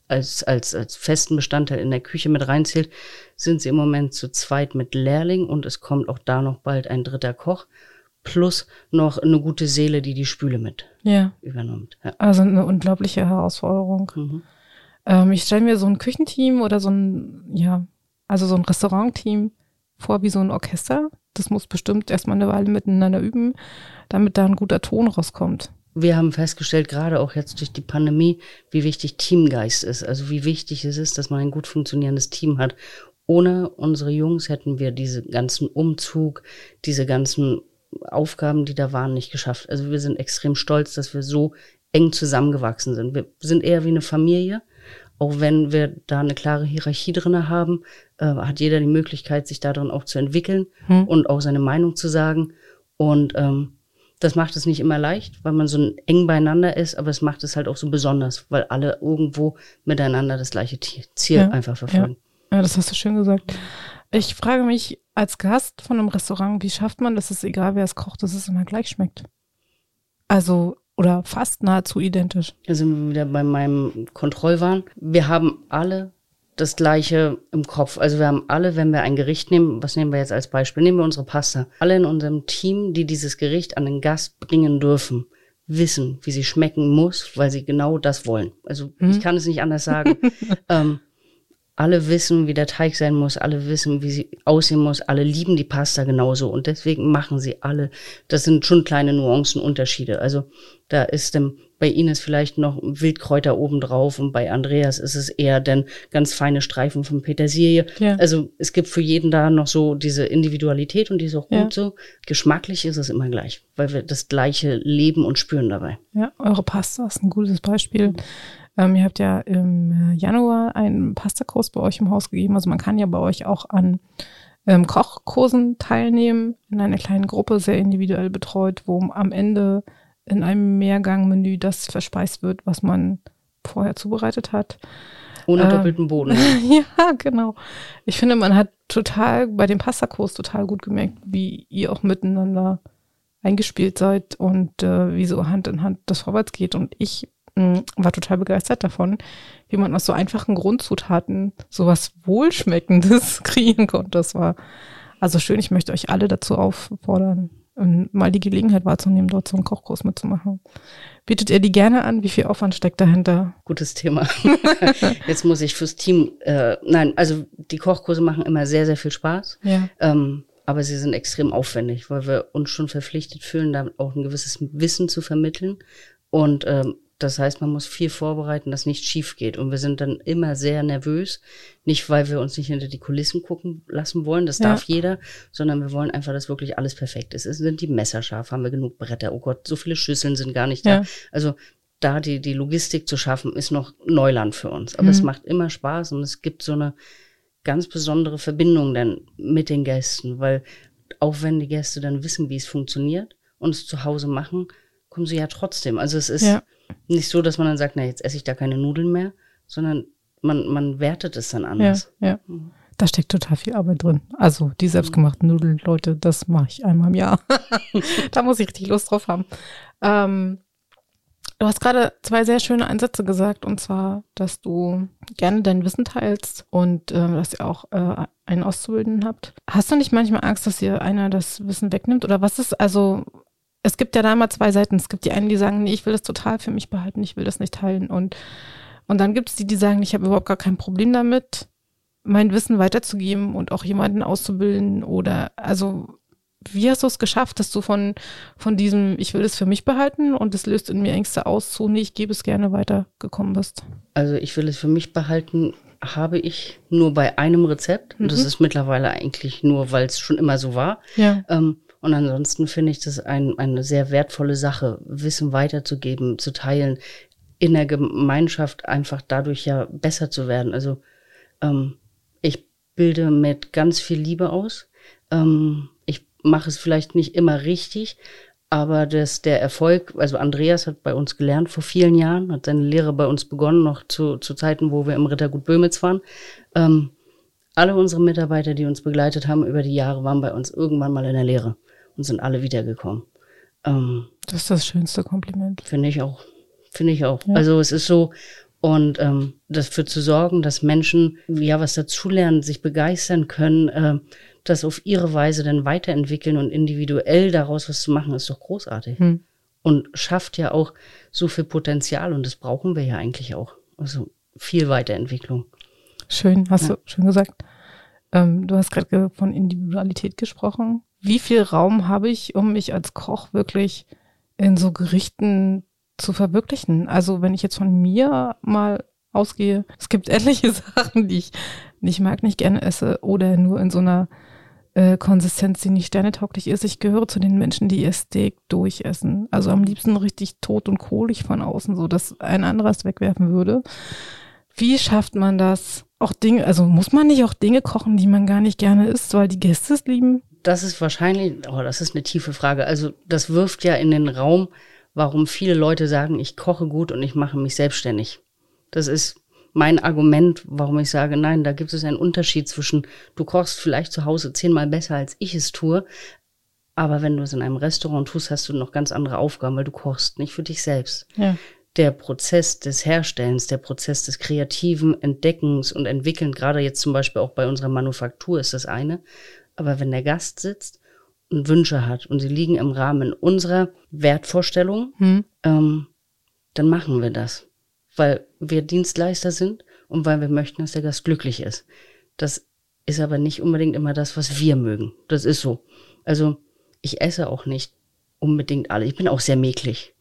als, als, als festen Bestandteil in der Küche mit reinzählt, sind sie im Moment zu zweit mit Lehrling und es kommt auch da noch bald ein dritter Koch plus noch eine gute Seele, die die Spüle mit Ja. übernimmt. Ja. Also eine unglaubliche Herausforderung. Mhm. Ähm, ich stelle mir so ein Küchenteam oder so ein, ja, also so ein Restaurantteam vor wie so ein Orchester. Das muss bestimmt erstmal eine Weile miteinander üben, damit da ein guter Ton rauskommt. Wir haben festgestellt, gerade auch jetzt durch die Pandemie, wie wichtig Teamgeist ist. Also wie wichtig es ist, dass man ein gut funktionierendes Team hat. Ohne unsere Jungs hätten wir diese ganzen Umzug, diese ganzen Aufgaben, die da waren, nicht geschafft. Also wir sind extrem stolz, dass wir so eng zusammengewachsen sind. Wir sind eher wie eine Familie. Auch wenn wir da eine klare Hierarchie drinne haben, äh, hat jeder die Möglichkeit, sich darin auch zu entwickeln Hm. und auch seine Meinung zu sagen. Und ähm, das macht es nicht immer leicht, weil man so eng beieinander ist, aber es macht es halt auch so besonders, weil alle irgendwo miteinander das gleiche Ziel Ja, einfach verfolgen. Ja, das hast du schön gesagt. Ich frage mich als Gast von einem Restaurant, wie schafft man, dass es egal wer es kocht, dass es immer gleich schmeckt? Also, oder fast nahezu identisch. Da sind wir wieder bei meinem Kontrollwahn. Wir haben alle das Gleiche im Kopf. Also wir haben alle, wenn wir ein Gericht nehmen, was nehmen wir jetzt als Beispiel? Nehmen wir unsere Pasta. Alle in unserem Team, die dieses Gericht an den Gast bringen dürfen, wissen, wie sie schmecken muss, weil sie genau das wollen. Also ich kann es nicht anders sagen. <laughs> ähm, alle wissen, wie der Teig sein muss, alle wissen, wie sie aussehen muss, alle lieben die Pasta genauso und deswegen machen sie alle. Das sind schon kleine Nuancenunterschiede. Also da ist ähm, bei Ines vielleicht noch Wildkräuter obendrauf und bei Andreas ist es eher dann ganz feine Streifen von Petersilie. Ja. Also es gibt für jeden da noch so diese Individualität und die ist auch Ja. gut so. Geschmacklich ist es immer gleich, weil wir das gleiche leben und spüren dabei. Ja, eure Pasta ist ein gutes Beispiel. Ähm, ihr habt ja im äh, Januar einen Pastakurs bei euch im Haus gegeben. Also man kann ja bei euch auch an ähm, Kochkursen teilnehmen, in einer kleinen Gruppe, sehr individuell betreut, wo am Ende in einem Mehrgangmenü das verspeist wird, was man vorher zubereitet hat. Ohne Ähm. doppelten Boden. <laughs> ja, genau. Ich finde, man hat total bei dem Pastakurs total gut gemerkt, wie ihr auch miteinander eingespielt seid und äh, wie so Hand in Hand das vorwärts geht. Und ich war total begeistert davon, wie man aus so einfachen Grundzutaten sowas Wohlschmeckendes <laughs> kreieren konnte. Das war also schön. Ich möchte euch alle dazu auffordern, ähm, mal die Gelegenheit wahrzunehmen, dort so einen Kochkurs mitzumachen. Bietet ihr die gerne an? Wie viel Aufwand steckt dahinter? Gutes Thema. <laughs> Jetzt muss ich fürs Team, äh, nein, also die Kochkurse machen immer sehr, sehr viel Spaß. Ja. Ähm, aber sie sind extrem aufwendig, weil wir uns schon verpflichtet fühlen, da auch ein gewisses Wissen zu vermitteln. Und ähm, Das heißt, man muss viel vorbereiten, dass nichts schief geht. Und wir sind dann immer sehr nervös. Nicht, weil wir uns nicht hinter die Kulissen gucken lassen wollen, das Ja. darf jeder, sondern wir wollen einfach, dass wirklich alles perfekt ist. Es sind die Messer scharf, haben wir genug Bretter. Oh Gott, so viele Schüsseln sind gar nicht da. Ja. Also da die, die Logistik zu schaffen, ist noch Neuland für uns. Aber es macht immer Spaß und es gibt so eine ganz besondere Verbindung dann mit den Gästen, weil auch wenn die Gäste dann wissen, wie es funktioniert und es zu Hause machen, kommen sie ja trotzdem. Also es ist Ja. Nicht so, dass man dann sagt, na, jetzt esse ich da keine Nudeln mehr, sondern man, man wertet es dann Ja, anders. ja. Da steckt total viel Arbeit drin. Also die selbstgemachten Nudeln, Leute, das mache ich einmal im Jahr. <laughs> da muss ich richtig Lust drauf haben. Ähm, du hast gerade zwei sehr schöne Einsätze gesagt, und zwar, dass du gerne dein Wissen teilst und ähm, dass ihr auch äh, einen Auszubildenden habt. Hast du nicht manchmal Angst, dass ihr einer das Wissen wegnimmt? Oder was ist, also es gibt ja da immer zwei Seiten. Es gibt die einen, die sagen, nee, ich will das total für mich behalten, ich will das nicht teilen. Und, und dann gibt es die, die sagen, ich habe überhaupt gar kein Problem damit, mein Wissen weiterzugeben und auch jemanden auszubilden. Oder also, wie hast du es geschafft, dass du von, von diesem, ich will es für mich behalten und es löst in mir Ängste aus, zu, nee, ich gebe es gerne weiter gekommen bist? Also ich will es für mich behalten, habe ich nur bei einem Rezept. Und das ist mittlerweile eigentlich nur, weil es schon immer so war. Ja. Ähm, und ansonsten finde ich das ein, eine sehr wertvolle Sache, Wissen weiterzugeben, zu teilen, in der Gemeinschaft einfach dadurch ja besser zu werden. Also ähm, ich bilde mit ganz viel Liebe aus. Ähm, ich mache es vielleicht nicht immer richtig, aber das, der Erfolg, also Andreas hat bei uns gelernt vor vielen Jahren, hat seine Lehre bei uns begonnen, noch zu, zu Zeiten, wo wir im Rittergut Böhmitz waren. Ähm, alle unsere Mitarbeiter, die uns begleitet haben über die Jahre, waren bei uns irgendwann mal in der Lehre und sind alle wiedergekommen. Ähm, Das ist das schönste Kompliment. Finde ich auch. Finde ich auch. Also es ist so, und ähm, dafür zu sorgen, dass Menschen ja was dazulernen, sich begeistern können, äh, das auf ihre Weise dann weiterentwickeln und individuell daraus was zu machen, ist doch großartig. Hm. Und schafft ja auch so viel Potenzial und das brauchen wir ja eigentlich auch. Also viel Weiterentwicklung. Schön, hast du schön gesagt. Ähm, du hast gerade von Individualität gesprochen. Wie viel Raum habe ich, um mich als Koch wirklich in so Gerichten zu verwirklichen? Also wenn ich jetzt von mir mal ausgehe, es gibt etliche <laughs> Sachen, die ich nicht mag, nicht gerne esse oder nur in so einer äh, Konsistenz, die nicht sternetauglich ist. Ich gehöre zu den Menschen, die ihr Steak durchessen. Also am liebsten richtig tot und kohlig von außen, so dass ein anderer es wegwerfen würde. Wie schafft man das? Auch Dinge, also muss man nicht auch Dinge kochen, die man gar nicht gerne isst, weil die Gäste es lieben? Das ist wahrscheinlich, oh, das ist eine tiefe Frage. Also das wirft ja in den Raum, warum viele Leute sagen, ich koche gut und ich mache mich selbstständig. Das ist mein Argument, warum ich sage, nein, da gibt es einen Unterschied zwischen, du kochst vielleicht zu Hause zehnmal besser, als ich es tue, aber wenn du es in einem Restaurant tust, hast du noch ganz andere Aufgaben, weil du kochst nicht für dich selbst. Ja. Der Prozess des Herstellens, der Prozess des kreativen Entdeckens und Entwickeln, gerade jetzt zum Beispiel auch bei unserer Manufaktur ist das eine. Aber wenn der Gast sitzt und Wünsche hat und sie liegen im Rahmen unserer Wertvorstellung, Hm. ähm, dann machen wir das. Weil wir Dienstleister sind und weil wir möchten, dass der Gast glücklich ist. Das ist aber nicht unbedingt immer das, was wir mögen. Das ist so. Also ich esse auch nicht unbedingt alle. Ich bin auch sehr mäklig.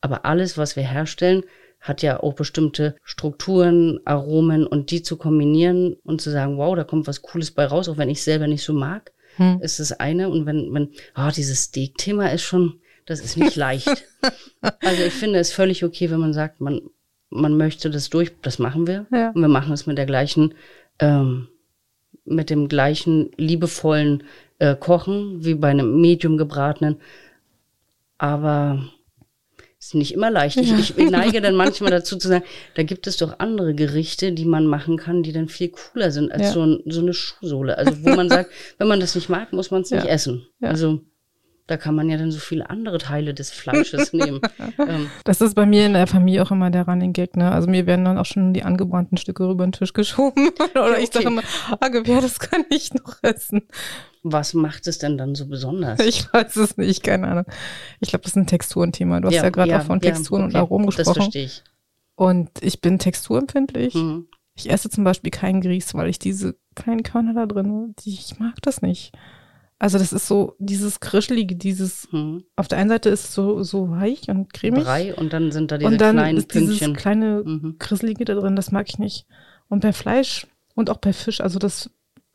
Aber alles, was wir herstellen, hat ja auch bestimmte Strukturen, Aromen und die zu kombinieren und zu sagen, wow, da kommt was Cooles bei raus, auch wenn ich selber nicht so mag, Hm. ist das eine. Und wenn, wenn, ah, dieses Steak-Thema ist schon, das ist nicht leicht. <laughs> also ich finde es völlig okay, wenn man sagt, man, man möchte das durch, das machen wir. Ja. Und wir machen es mit der gleichen, ähm, mit dem gleichen liebevollen äh, Kochen wie bei einem Medium gebratenen. Aber ist nicht immer leicht. Ich, ich neige dann manchmal dazu zu sagen, da gibt es doch andere Gerichte, die man machen kann, die dann viel cooler sind als Ja. so, ein, so eine Schuhsohle. Also wo man sagt, wenn man das nicht mag, muss man es nicht Ja. essen. Ja. Also da kann man ja dann so viele andere Teile des Fleisches nehmen. <laughs> Ähm, Das ist bei mir in der Familie auch immer der Running Gag, ne? Also mir werden dann auch schon die angebrannten Stücke über den Tisch geschoben. <laughs> Oder ich sage okay. immer, ah, Gewehr, das kann ich noch essen. was macht es denn dann so besonders? <laughs> Ich weiß es nicht, keine Ahnung. Ich glaube, das ist ein Texturenthema. Du hast ja, gerade auch von Texturen und okay, Aromen Das gesprochen. verstehe ich. Und ich bin texturempfindlich. Mhm. Ich esse zum Beispiel keinen Grieß, weil ich diese kleinen Körner da drin, die, ich mag das nicht. Also das ist so dieses Krischelige, dieses, Mhm. auf der einen Seite ist es so, so weich und cremig. Brei und dann sind da diese und dann kleinen ist dieses Pünktchen. kleine Mhm. Krisselige da drin, das mag ich nicht. Und bei Fleisch und auch bei Fisch, also das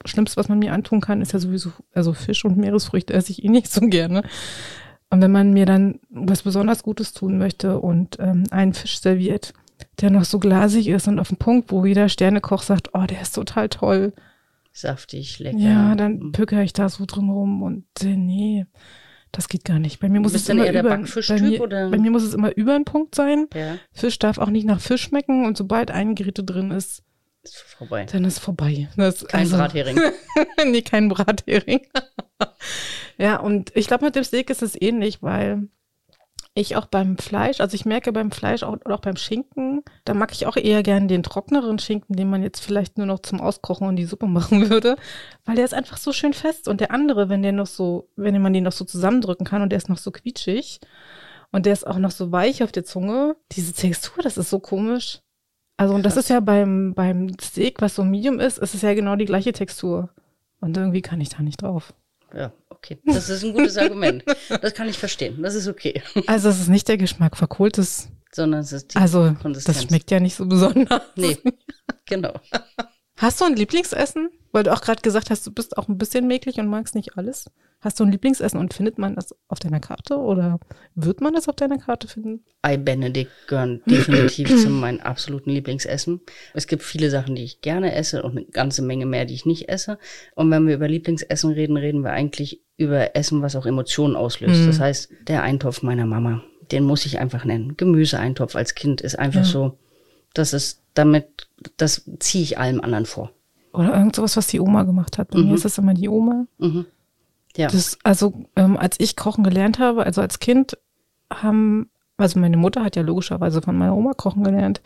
Schlimmste, was man mir antun kann, ist ja sowieso, also Fisch und Meeresfrüchte esse ich eh nicht so <laughs> gerne. Und wenn man mir dann was besonders Gutes tun möchte und ähm, einen Fisch serviert, der noch so glasig ist und auf den Punkt, wo jeder Sternekoch sagt, oh, der ist total toll. Saftig, lecker. Ja, dann Mhm. pöker ich da so drin rum und äh, nee, das geht gar nicht. Bei mir muss es immer über, bei mir, oder? bei mir muss es immer über einen Punkt sein. Ja, Fisch darf auch nicht nach Fisch schmecken und sobald ein Gerät drin ist, ist vorbei. dann ist vorbei. Das, Kein also, Brathering. <laughs> nee, kein Brathering. <laughs> ja, und ich glaube, mit dem Steak ist es ähnlich, weil ich auch beim Fleisch, also ich merke beim Fleisch auch, auch beim Schinken, da mag ich auch eher gern den trockneren Schinken, den man jetzt vielleicht nur noch zum Auskochen und die Suppe <laughs> machen würde, weil der ist einfach so schön fest. Und der andere, wenn der noch so, wenn man den noch so zusammendrücken kann und der ist noch so quietschig und der ist auch noch so weich auf der Zunge, diese Textur, das ist so komisch. Also, und das ist ja beim, beim Steak, was so Medium ist, ist es ja genau die gleiche Textur. Und irgendwie kann ich da nicht drauf. Ja, okay. Das ist ein gutes Argument. Das kann ich verstehen. Das ist okay. Also, es ist nicht der Geschmack verkohltes. Sondern es ist die Also, Konsistenz. das schmeckt ja nicht so besonders. Nee, genau. Hast du ein Lieblingsessen? Weil du auch gerade gesagt hast, du bist auch ein bisschen mäglich und magst nicht alles. Hast du ein Lieblingsessen und findet man das auf deiner Karte oder wird man das auf deiner Karte finden? Ei Benedict gehören <clears throat> definitiv zu meinen absoluten Lieblingsessen. Es gibt viele Sachen, die ich gerne esse und eine ganze Menge mehr, die ich nicht esse. Und wenn wir über Lieblingsessen reden, reden wir eigentlich über Essen, was auch Emotionen auslöst. Mhm. Das heißt, der Eintopf meiner Mama, den muss ich einfach nennen. Gemüseeintopf als Kind ist einfach Ja. so, das ist damit, das ziehe ich allem anderen vor. Oder irgend sowas, was die Oma gemacht hat. Bei Mhm. mir ist es immer die Oma. Mhm. Ja. Das, also, ähm, als ich kochen gelernt habe, also als Kind, haben, also meine Mutter hat ja logischerweise von meiner Oma kochen gelernt.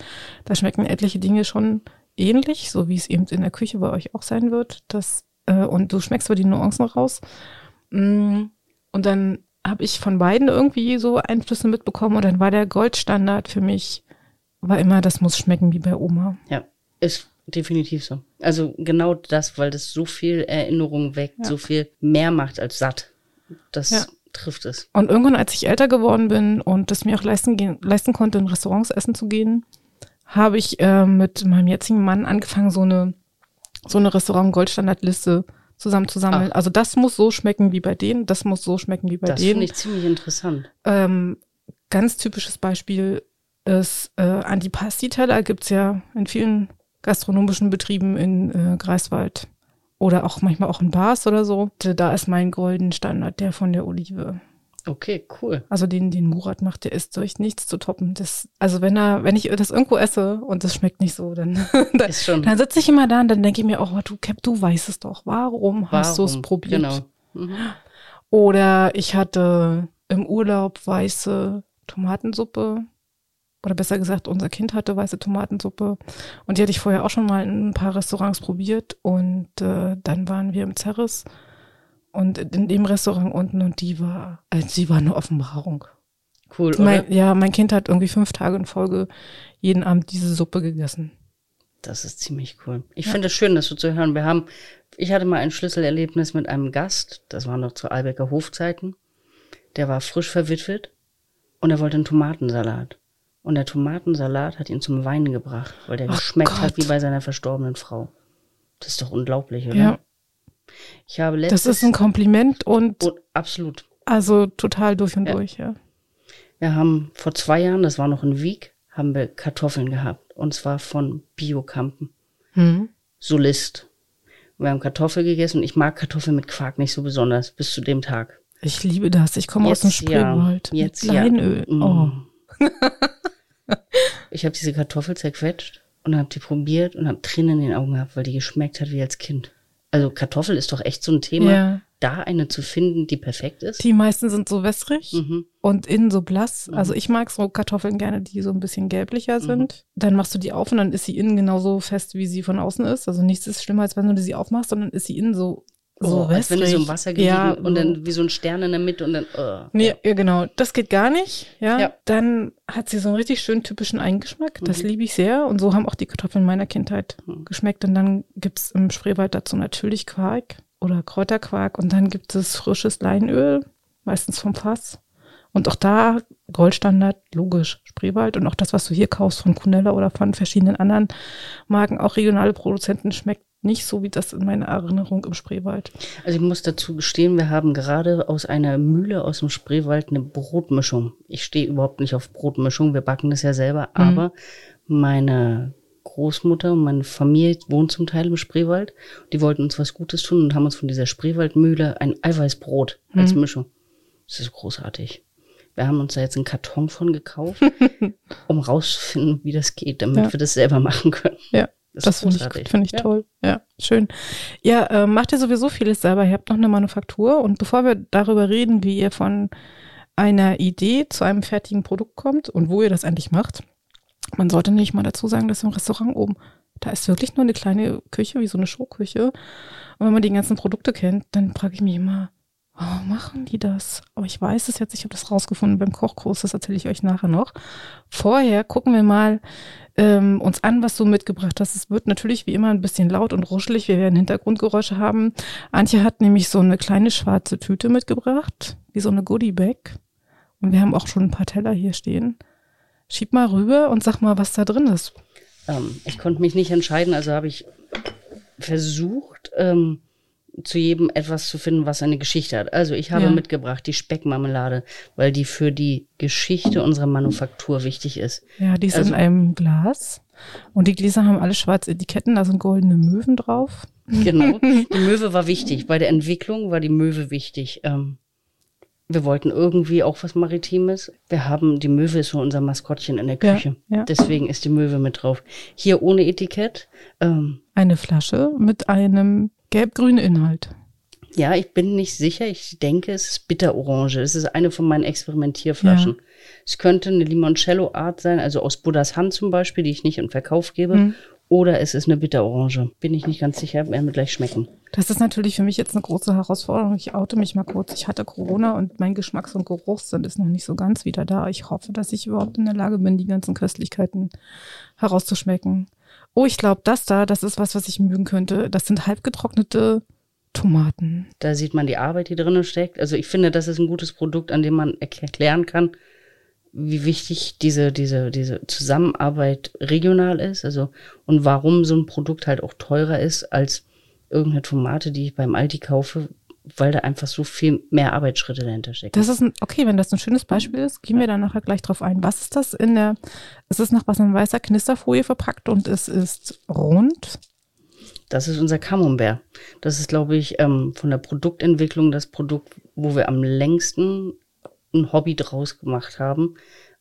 Da schmecken etliche Dinge schon ähnlich, so wie es eben in der Küche bei euch auch sein wird. Das, äh, und du schmeckst aber die Nuancen raus. Mm, Und dann habe ich von beiden irgendwie so Einflüsse mitbekommen und dann war der Goldstandard für mich, war immer, das muss schmecken wie bei Oma. Ja, ist definitiv so. Also genau das, weil das so viel Erinnerung weckt, Ja. so viel mehr macht als satt. Das Ja. trifft es. Und irgendwann, als ich älter geworden bin und es mir auch leisten, gehen, leisten konnte, in Restaurants essen zu gehen, habe ich äh, mit meinem jetzigen Mann angefangen, so eine, so eine Restaurant-Goldstandard-Liste zusammenzusammeln. Ach. Also das muss so schmecken wie bei denen, das muss so schmecken wie bei Das denen. finde ich ziemlich interessant. Ähm, ganz typisches Beispiel ist äh, Antipasti-Teller gibt's ja in vielen gastronomischen Betrieben in äh, Greifswald oder auch manchmal auch in Bars oder so. Da ist mein golden Standard, der von der Olive. Okay, cool. Also den, den Murat macht, der ist durch nichts zu toppen. Das, also wenn er, wenn ich das irgendwo esse und das schmeckt nicht so, dann, <laughs> dann, dann sitze ich immer da und dann denke ich mir, oh, du Cap, du weißt es doch. Warum, hast du es Warum? probiert? Genau. Mhm. Oder ich hatte im Urlaub weiße Tomatensuppe. Oder besser gesagt, unser Kind hatte weiße Tomatensuppe. Und die hatte ich vorher auch schon mal in ein paar Restaurants probiert. Und äh, dann waren wir im Zerris und in dem Restaurant unten und die war, also die war eine Offenbarung. Cool, oder? Mein, ja, mein Kind hat irgendwie fünf Tage in Folge jeden Abend diese Suppe gegessen. Das ist ziemlich cool. Ich finde es schön, das so zu hören. Wir haben, ich hatte mal ein Schlüsselerlebnis mit einem Gast, das war noch zu Albecker Hofzeiten. Der war frisch verwitwet und er wollte einen Tomatensalat. Und der Tomatensalat hat ihn zum Weinen gebracht, weil der Ach geschmeckt hat Gott. wie bei seiner verstorbenen Frau. Das ist doch unglaublich, oder? Ja, Ich habe letztes das ist ein Kompliment und oh, absolut. also total durch und Ja. durch, ja. Wir haben vor zwei Jahren, das war noch in Wieg, haben wir Kartoffeln gehabt. Und zwar von Biokampen. Hm. Solist. Wir haben Kartoffel gegessen und ich mag Kartoffeln mit Quark nicht so besonders, bis zu dem Tag. Ich liebe das. Ich komme aus dem Jetzt ja. Spreewald. Jetzt mit ja. Leinöl. Mm. Oh. <laughs> Ich habe diese Kartoffel zerquetscht und habe die probiert und habe Tränen in den Augen gehabt, weil die geschmeckt hat wie als Kind. Also Kartoffel ist doch echt so ein Thema, Ja. da eine zu finden, die perfekt ist. Die meisten sind so wässrig Mhm. und innen so blass. Mhm. Also ich mag so Kartoffeln gerne, die so ein bisschen gelblicher sind. Dann machst du die auf und dann ist sie innen genauso fest, wie sie von außen ist. Also nichts ist schlimmer, als wenn du sie aufmachst, sondern ist sie innen so, so oh, als wenn die so im Wasser gelegen ja, und dann wie so ein Stern in der Mitte und dann. Oh, Nee, ja. genau. Das geht gar nicht. Ja. Ja. Dann hat sie so einen richtig schönen typischen Eigengeschmack. Das Mhm. liebe ich sehr. Und so haben auch die Kartoffeln meiner Kindheit Mhm. geschmeckt. Und dann gibt's im Spreewald dazu natürlich Quark. oder Kräuterquark und dann gibt es frisches Leinöl, meistens vom Fass. Und auch da Goldstandard, logisch, Spreewald und auch das, was du hier kaufst von Kunella oder von verschiedenen anderen Marken, auch regionale Produzenten, schmeckt nicht so wie das in meiner Erinnerung im Spreewald. Also ich muss dazu gestehen, wir haben gerade aus einer Mühle aus dem Spreewald eine Brotmischung. Ich stehe überhaupt nicht auf Brotmischung, wir backen das ja selber, mhm. aber meine Großmutter und meine Familie wohnen zum Teil im Spreewald. Die wollten uns was Gutes tun und haben uns von dieser Spreewaldmühle ein Eiweißbrot als mhm. Mischung. Das ist großartig. Wir haben uns da jetzt einen Karton von gekauft, <laughs> um rauszufinden, wie das geht, damit ja. wir das selber machen können. Ja. Das, das finde ich, find ich ja. toll. Ja, schön. Ja, äh, macht ihr sowieso vieles selber. Ihr habt noch eine Manufaktur. Und bevor wir darüber reden, wie ihr von einer Idee zu einem fertigen Produkt kommt und wo ihr das endlich macht, man sollte nicht mal dazu sagen, dass im Restaurant oben, da ist wirklich nur eine kleine Küche, wie so eine Showküche. Und wenn man die ganzen Produkte kennt, dann frage ich mich immer, Warum machen die das? Aber ich weiß es jetzt, ich habe das rausgefunden beim Kochkurs, das erzähle ich euch nachher noch. Vorher gucken wir mal ähm, uns an, was du mitgebracht hast. Es wird natürlich wie immer ein bisschen laut und ruschelig, wir werden Hintergrundgeräusche haben. Antje hat nämlich so eine kleine schwarze Tüte mitgebracht, wie so eine Goodie-Bag. Und wir haben auch schon ein paar Teller hier stehen. Schieb mal rüber und sag mal, was da drin ist. Ähm, ich konnte mich nicht entscheiden, also habe ich versucht, ähm, zu jedem etwas zu finden, was eine Geschichte hat. Also ich habe ja. mitgebracht die Speckmarmelade, weil die für die Geschichte unserer Manufaktur wichtig ist. Ja, die ist also, in einem Glas. Und die Gläser haben alle schwarze Etiketten, da sind goldene Möwen drauf. Genau. <laughs> Die Möwe war wichtig. Bei der Entwicklung war die Möwe wichtig. Ähm, wir wollten irgendwie auch was Maritimes. Wir haben, die Möwe ist so unser Maskottchen in der Küche. Ja, ja. Deswegen ist die Möwe mit drauf. Hier ohne Etikett. Ähm, Eine Flasche mit einem Gelb-grünen Inhalt. Ja, ich bin nicht sicher. Ich denke, es ist Bitterorange. Es ist eine von meinen Experimentierflaschen. Ja. Es könnte eine Limoncello-Art sein, also aus Buddhas Hand zum Beispiel, die ich nicht in Verkauf gebe. Mhm. Oder es ist eine Bitterorange. Bin ich nicht ganz sicher, werden wir gleich schmecken. Das ist natürlich für mich jetzt eine große Herausforderung. Ich oute mich mal kurz. Ich hatte Corona und mein Geschmacks- und Geruchssinn ist noch nicht so ganz wieder da. Ich hoffe, dass ich überhaupt in der Lage bin, die ganzen Köstlichkeiten herauszuschmecken oh, ich glaube, das da, das ist was, was ich mögen könnte. Das sind halbgetrocknete Tomaten. Da sieht man die Arbeit, die drinnen steckt. Also ich finde, das ist ein gutes Produkt, an dem man erklären kann, wie wichtig diese, diese, diese Zusammenarbeit regional ist. Also und warum so ein Produkt halt auch teurer ist als irgendeine Tomate, die ich beim Aldi kaufe, weil da einfach so viel mehr Arbeitsschritte dahinter stecken. Das ist ein, okay, wenn das ein schönes Beispiel ist, gehen wir da nachher gleich drauf ein. Was ist das in der, es ist nach was in weißer Knisterfolie verpackt und es ist rund. Das ist unser Camembert. Das ist, glaube ich, ähm, von der Produktentwicklung das Produkt, wo wir am längsten ein Hobby draus gemacht haben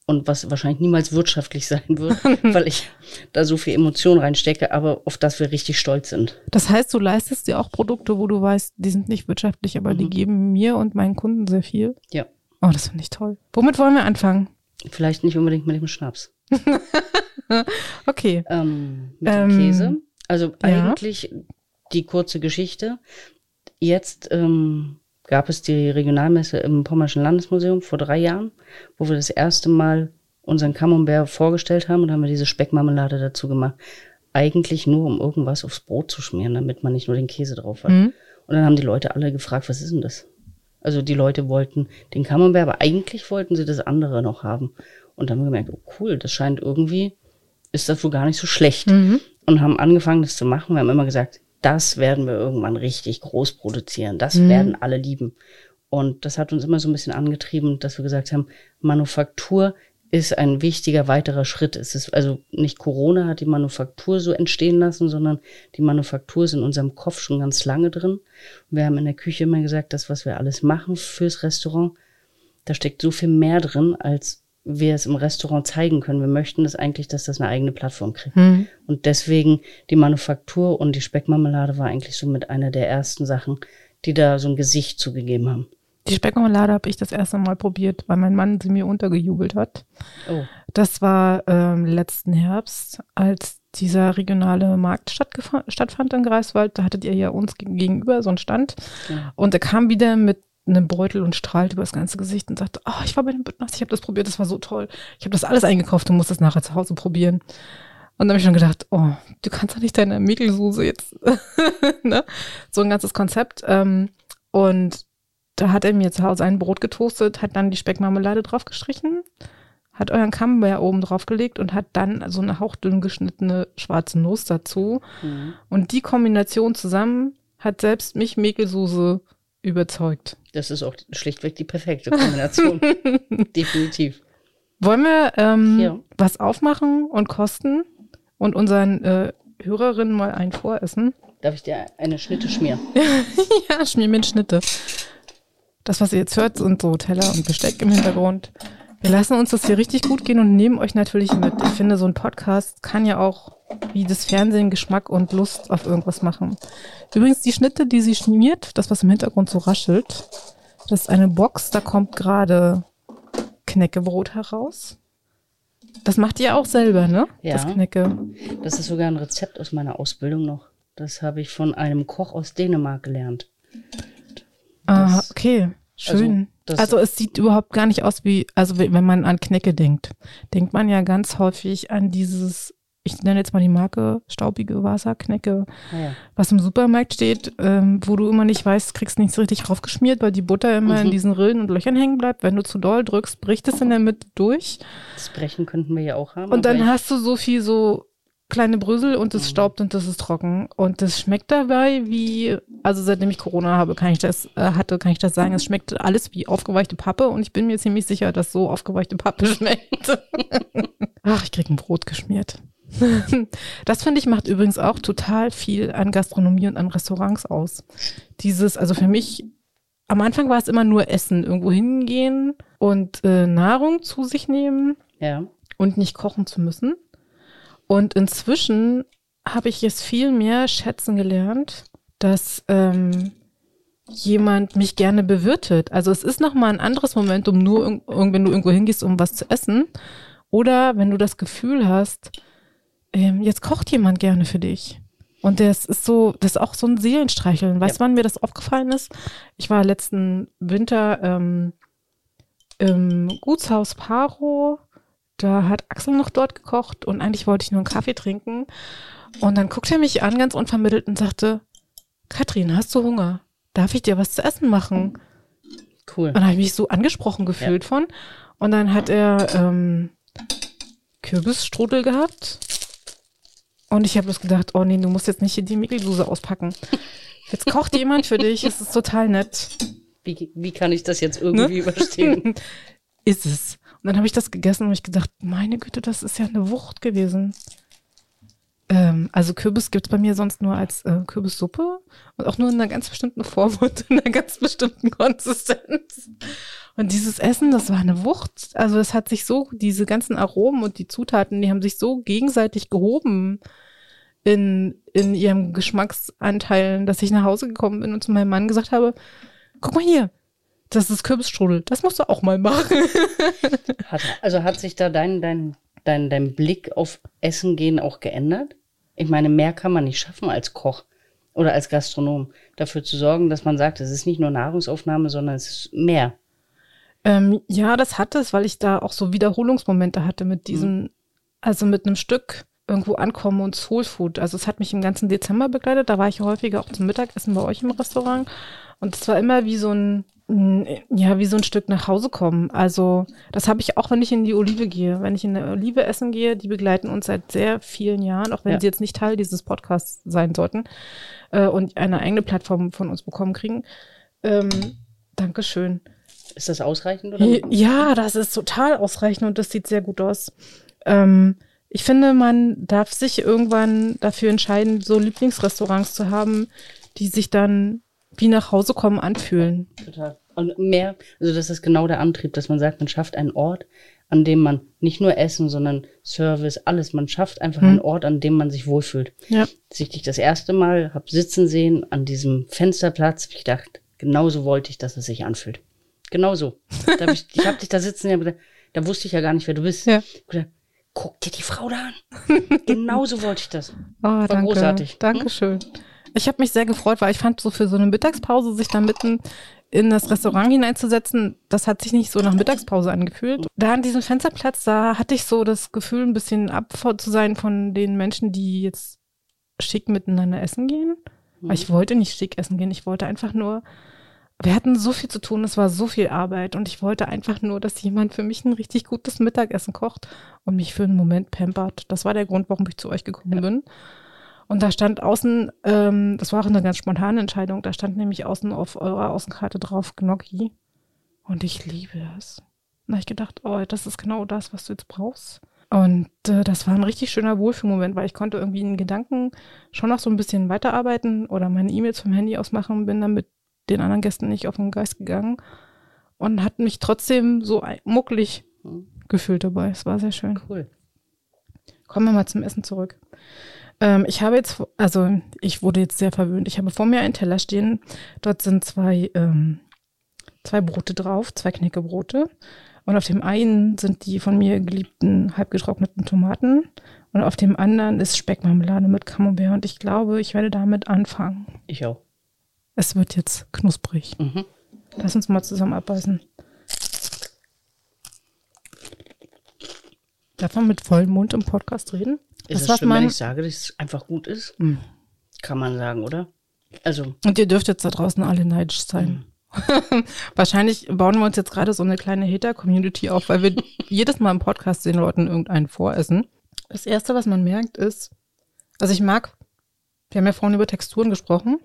und was wahrscheinlich niemals wirtschaftlich <laughs> sein wird, <laughs> weil ich da so viel Emotion reinstecke, aber auf das wir richtig stolz sind. Das heißt, du leistest dir auch Produkte, wo du weißt, die sind nicht wirtschaftlich, aber mhm. die geben mir und meinen Kunden sehr viel. Ja. Oh, das finde ich toll. Womit wollen wir anfangen? Vielleicht nicht unbedingt mit dem Schnaps. <laughs> okay. Ähm, mit ähm, dem Käse. Also eigentlich ja. die kurze Geschichte. Jetzt ähm, gab es die Regionalmesse im Pommerschen Landesmuseum vor drei Jahren, wo wir das erste Mal unseren Camembert vorgestellt haben und haben wir diese Speckmarmelade dazu gemacht. Eigentlich nur, um irgendwas aufs Brot zu schmieren, damit man nicht nur den Käse drauf hat. Mhm. Und dann haben die Leute alle gefragt, was ist denn das? Also die Leute wollten den Camembert, aber eigentlich wollten sie das andere noch haben. Und dann haben wir gemerkt, oh cool, das scheint irgendwie, ist das wohl gar nicht so schlecht. Mhm. Und haben angefangen, das zu machen. Wir haben immer gesagt, das werden wir irgendwann richtig groß produzieren. Das mhm. werden alle lieben. Und das hat uns immer so ein bisschen angetrieben, dass wir gesagt haben, Manufaktur ist ein wichtiger weiterer Schritt. Es ist also nicht Corona hat die Manufaktur so entstehen lassen, sondern die Manufaktur ist in unserem Kopf schon ganz lange drin. Wir haben in der Küche immer gesagt, das, was wir alles machen fürs Restaurant, da steckt so viel mehr drin, als wir es im Restaurant zeigen können. Wir möchten das eigentlich, dass das eine eigene Plattform kriegt. Mhm. Und deswegen die Manufaktur und die Speckmarmelade war eigentlich so mit einer der ersten Sachen, die da so ein Gesicht zugegeben haben. Die Speckmarmelade habe ich das erste Mal probiert, weil mein Mann sie mir untergejubelt hat. Oh. Das war ähm, letzten Herbst, als dieser regionale Markt stattfand in Greifswald. Da hattet ihr ja uns gegenüber so einen Stand. Ja. Und er kam wieder mit einem Beutel und strahlt über das ganze Gesicht und sagt, oh, ich war bei den Büttners, ich habe das probiert, das war so toll. Ich habe das alles eingekauft und muss das nachher zu Hause probieren. Und dann habe ich schon gedacht, oh, du kannst doch nicht deine Mikkelsuse jetzt, <laughs> ne? So ein ganzes Konzept. Ähm, und da hat er mir zu Hause ein Brot getoastet, hat dann die Speckmarmelade draufgestrichen, hat euren Camembert oben draufgelegt und hat dann so eine hauchdünn geschnittene schwarze Nuss dazu. Mhm. Und die Kombination zusammen hat selbst mich Mikkelsuse überzeugt. Das ist auch schlichtweg die perfekte Kombination. <laughs> Definitiv. Wollen wir ähm, Ja. was aufmachen und kosten und unseren äh, Hörerinnen mal ein voressen? Darf ich dir eine Schnitte schmieren? <laughs> ja, schmier mir Schnitte. Das, was ihr jetzt hört, sind so Teller und Besteck im Hintergrund. Wir lassen uns das hier richtig gut gehen und nehmen euch natürlich mit. Ich finde, so ein Podcast kann ja auch wie das Fernsehen Geschmack und Lust auf irgendwas machen. Übrigens, die Schnitte, die sie schmiert, das, was im Hintergrund so raschelt, das ist eine Box, da kommt gerade Knäckebrot heraus. Das macht ihr auch selber, ne? Ja. Das Knäcke. Das ist sogar ein Rezept aus meiner Ausbildung noch. Das habe ich von einem Koch aus Dänemark gelernt. Ah, Das- okay. Schön. Das- Also, es sieht überhaupt gar nicht aus wie, also wenn man an Knäcke denkt, denkt man ja ganz häufig an dieses, ich nenne jetzt mal die Marke staubige Wasserknäcke, Naja. was im Supermarkt steht, ähm, wo du immer nicht weißt, kriegst nichts richtig raufgeschmiert, weil die Butter immer in Mhm. diesen Rillen und Löchern hängen bleibt. Wenn du zu doll drückst, bricht es in der Mitte durch. Das Brechen könnten wir ja auch haben. Und dann hast du so viel so kleine Brösel und es staubt und das ist trocken. Und das schmeckt dabei wie, also seitdem ich Corona habe, kann ich das, äh, hatte, kann ich das sagen, es schmeckt alles wie aufgeweichte Pappe und ich bin mir ziemlich sicher, dass so aufgeweichte Pappe <laughs> schmeckt. Ach, ich krieg ein Brot geschmiert. <laughs> Das finde ich macht übrigens auch total viel an Gastronomie und an Restaurants aus. Dieses, also für mich, am Anfang war es immer nur Essen, irgendwo hingehen und äh, Nahrung zu sich nehmen ja. und nicht kochen zu müssen. Und inzwischen habe ich jetzt viel mehr schätzen gelernt, dass ähm, jemand mich gerne bewirtet. Also es ist nochmal ein anderes Moment, um nur wenn du irgendwo hingehst, um was zu essen. Oder wenn du das Gefühl hast, ähm, jetzt kocht jemand gerne für dich. Und das ist so, das ist auch so ein Seelenstreicheln. Weißt du, wann mir das aufgefallen ist? Ich war letzten Winter ähm, im Gutshaus Paro. Da hat Axel noch dort gekocht und eigentlich wollte ich nur einen Kaffee trinken. Und dann guckte er mich an, ganz unvermittelt, und sagte, Katrin, hast du Hunger? Darf ich dir was zu essen machen? Cool. Und da habe ich mich so angesprochen gefühlt von. Und dann hat er ähm, Kürbisstrudel gehabt. Und ich habe bloß gedacht, oh nee, du musst jetzt nicht die Mickelsuse auspacken. Jetzt kocht jemand für dich, es ist total nett. Wie, wie kann ich das jetzt irgendwie Ne? überstehen? <laughs> ist es. Und dann habe ich das gegessen und hab ich gedacht, meine Güte, das ist ja eine Wucht gewesen. Ähm, also Kürbis gibt's bei mir sonst nur als äh, Kürbissuppe und auch nur in einer ganz bestimmten Form und <laughs> in einer ganz bestimmten Konsistenz. Und dieses Essen, das war eine Wucht. Also es hat sich so, diese ganzen Aromen und die Zutaten, die haben sich so gegenseitig gehoben in, in ihrem Geschmacksanteilen, dass ich nach Hause gekommen bin und zu meinem Mann gesagt habe, guck mal hier, das ist Kürbisstrudel, das musst du auch mal machen. <laughs> Hat, also hat sich da dein, dein, dein, dein Blick auf Essen gehen auch geändert? Ich meine, mehr kann man nicht schaffen als Koch oder als Gastronom. Dafür zu sorgen, dass man sagt, es ist nicht nur Nahrungsaufnahme, sondern es ist mehr. Ähm, ja, das hatte es, weil ich da auch so Wiederholungsmomente hatte mit diesem, also mit einem Stück irgendwo ankommen und Soul Food. Also es hat mich im ganzen Dezember begleitet. Da war ich häufiger auch zum Mittagessen bei euch im Restaurant. Und es war immer wie so ein, ja, wie so ein Stück nach Hause kommen. Also das habe ich auch, wenn ich in die Olive gehe. Wenn ich in der Olive essen gehe, die begleiten uns seit sehr vielen Jahren, auch wenn Ja. sie jetzt nicht Teil dieses Podcasts sein sollten äh, und eine eigene Plattform von uns bekommen kriegen. Ähm, Dankeschön. Ist das ausreichend? Oder? Ja, das ist total ausreichend und das sieht sehr gut aus. Ähm, ich finde, man darf sich irgendwann dafür entscheiden, so Lieblingsrestaurants zu haben, die sich dann wie nach Hause kommen anfühlen. Total. Und mehr, also das ist genau der Antrieb, dass man sagt, man schafft einen Ort, an dem man nicht nur Essen, sondern Service, alles, man schafft einfach einen Ort, an dem man sich wohlfühlt. Ja. Als ich dich das erste Mal hab sitzen sehen an diesem Fensterplatz, ich gedacht, genauso wollte ich, dass es sich anfühlt. Genauso. Da hab ich ich habe dich da sitzen sehen, da wusste ich ja gar nicht, wer du bist. Ja. Gedacht, Guck dir die Frau da an. genauso wollte ich das. Oh, danke. großartig. Hm? Ich habe mich sehr gefreut, weil ich fand, so für so eine Mittagspause sich da mitten in das Restaurant hineinzusetzen, das hat sich nicht so nach Mittagspause angefühlt. Da an diesem Fensterplatz, da hatte ich so das Gefühl, ein bisschen ab zu sein von den Menschen, die jetzt schick miteinander essen gehen. Weil ich wollte nicht schick essen gehen, ich wollte einfach nur, wir hatten so viel zu tun, es war so viel Arbeit und ich wollte einfach nur, dass jemand für mich ein richtig gutes Mittagessen kocht und mich für einen Moment pampert. Das war der Grund, warum ich zu euch gekommen bin. Und da stand außen, ähm, das war auch eine ganz spontane Entscheidung, da stand nämlich außen auf eurer Außenkarte drauf Gnocchi. Und ich liebe es. Da habe ich gedacht, oh, das ist genau das, was du jetzt brauchst. Und äh, das war ein richtig schöner Wohlfühlmoment, weil ich konnte irgendwie in Gedanken schon noch so ein bisschen weiterarbeiten oder meine E-Mails vom Handy aus machen, bin dann mit den anderen Gästen nicht auf den Geist gegangen und hat mich trotzdem so mucklig gefühlt dabei. Es war sehr schön. Cool. Kommen wir mal zum Essen zurück. Ähm, ich habe jetzt, also ich wurde jetzt sehr verwöhnt. Ich habe vor mir einen Teller stehen. Dort sind zwei, ähm, zwei Brote drauf, zwei Knäckebrote. Und auf dem einen sind die von mir geliebten halbgetrockneten Tomaten. Und auf dem anderen ist Speckmarmelade mit Camembert. Und ich glaube, ich werde damit anfangen. Ich auch. Es wird jetzt knusprig. Mhm. Lass uns mal zusammen abbeißen. Darf man mit vollem Mund im Podcast reden? Ist Das, was schlimm, man- wenn ich sage, dass es einfach gut ist? Mhm. Kann man sagen, oder? Also, Und ihr dürft jetzt da draußen alle neidisch sein. <laughs> Wahrscheinlich bauen wir uns jetzt gerade so eine kleine Hater-Community auf, weil wir <laughs> jedes Mal im Podcast den Leuten irgendeinen voressen. Das Erste, was man merkt, ist, also ich mag, wir haben ja vorhin über Texturen gesprochen,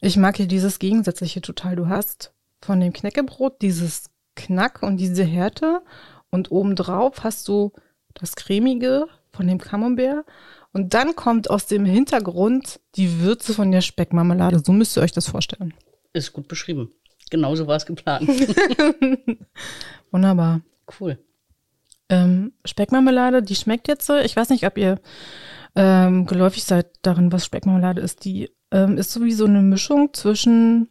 ich mag hier dieses Gegensätzliche total. Du hast von dem Knäckebrot dieses Knack und diese Härte und obendrauf hast du das Cremige von dem Camembert und dann kommt aus dem Hintergrund die Würze von der Speckmarmelade. So müsst ihr euch das vorstellen. ist gut beschrieben. Genauso war es geplant. <laughs> Wunderbar. cool. Ähm, Speckmarmelade, die schmeckt jetzt so. Ich weiß nicht, ob ihr ähm, geläufig seid darin, was Speckmarmelade ist. Die ähm, ist so wie so eine Mischung zwischen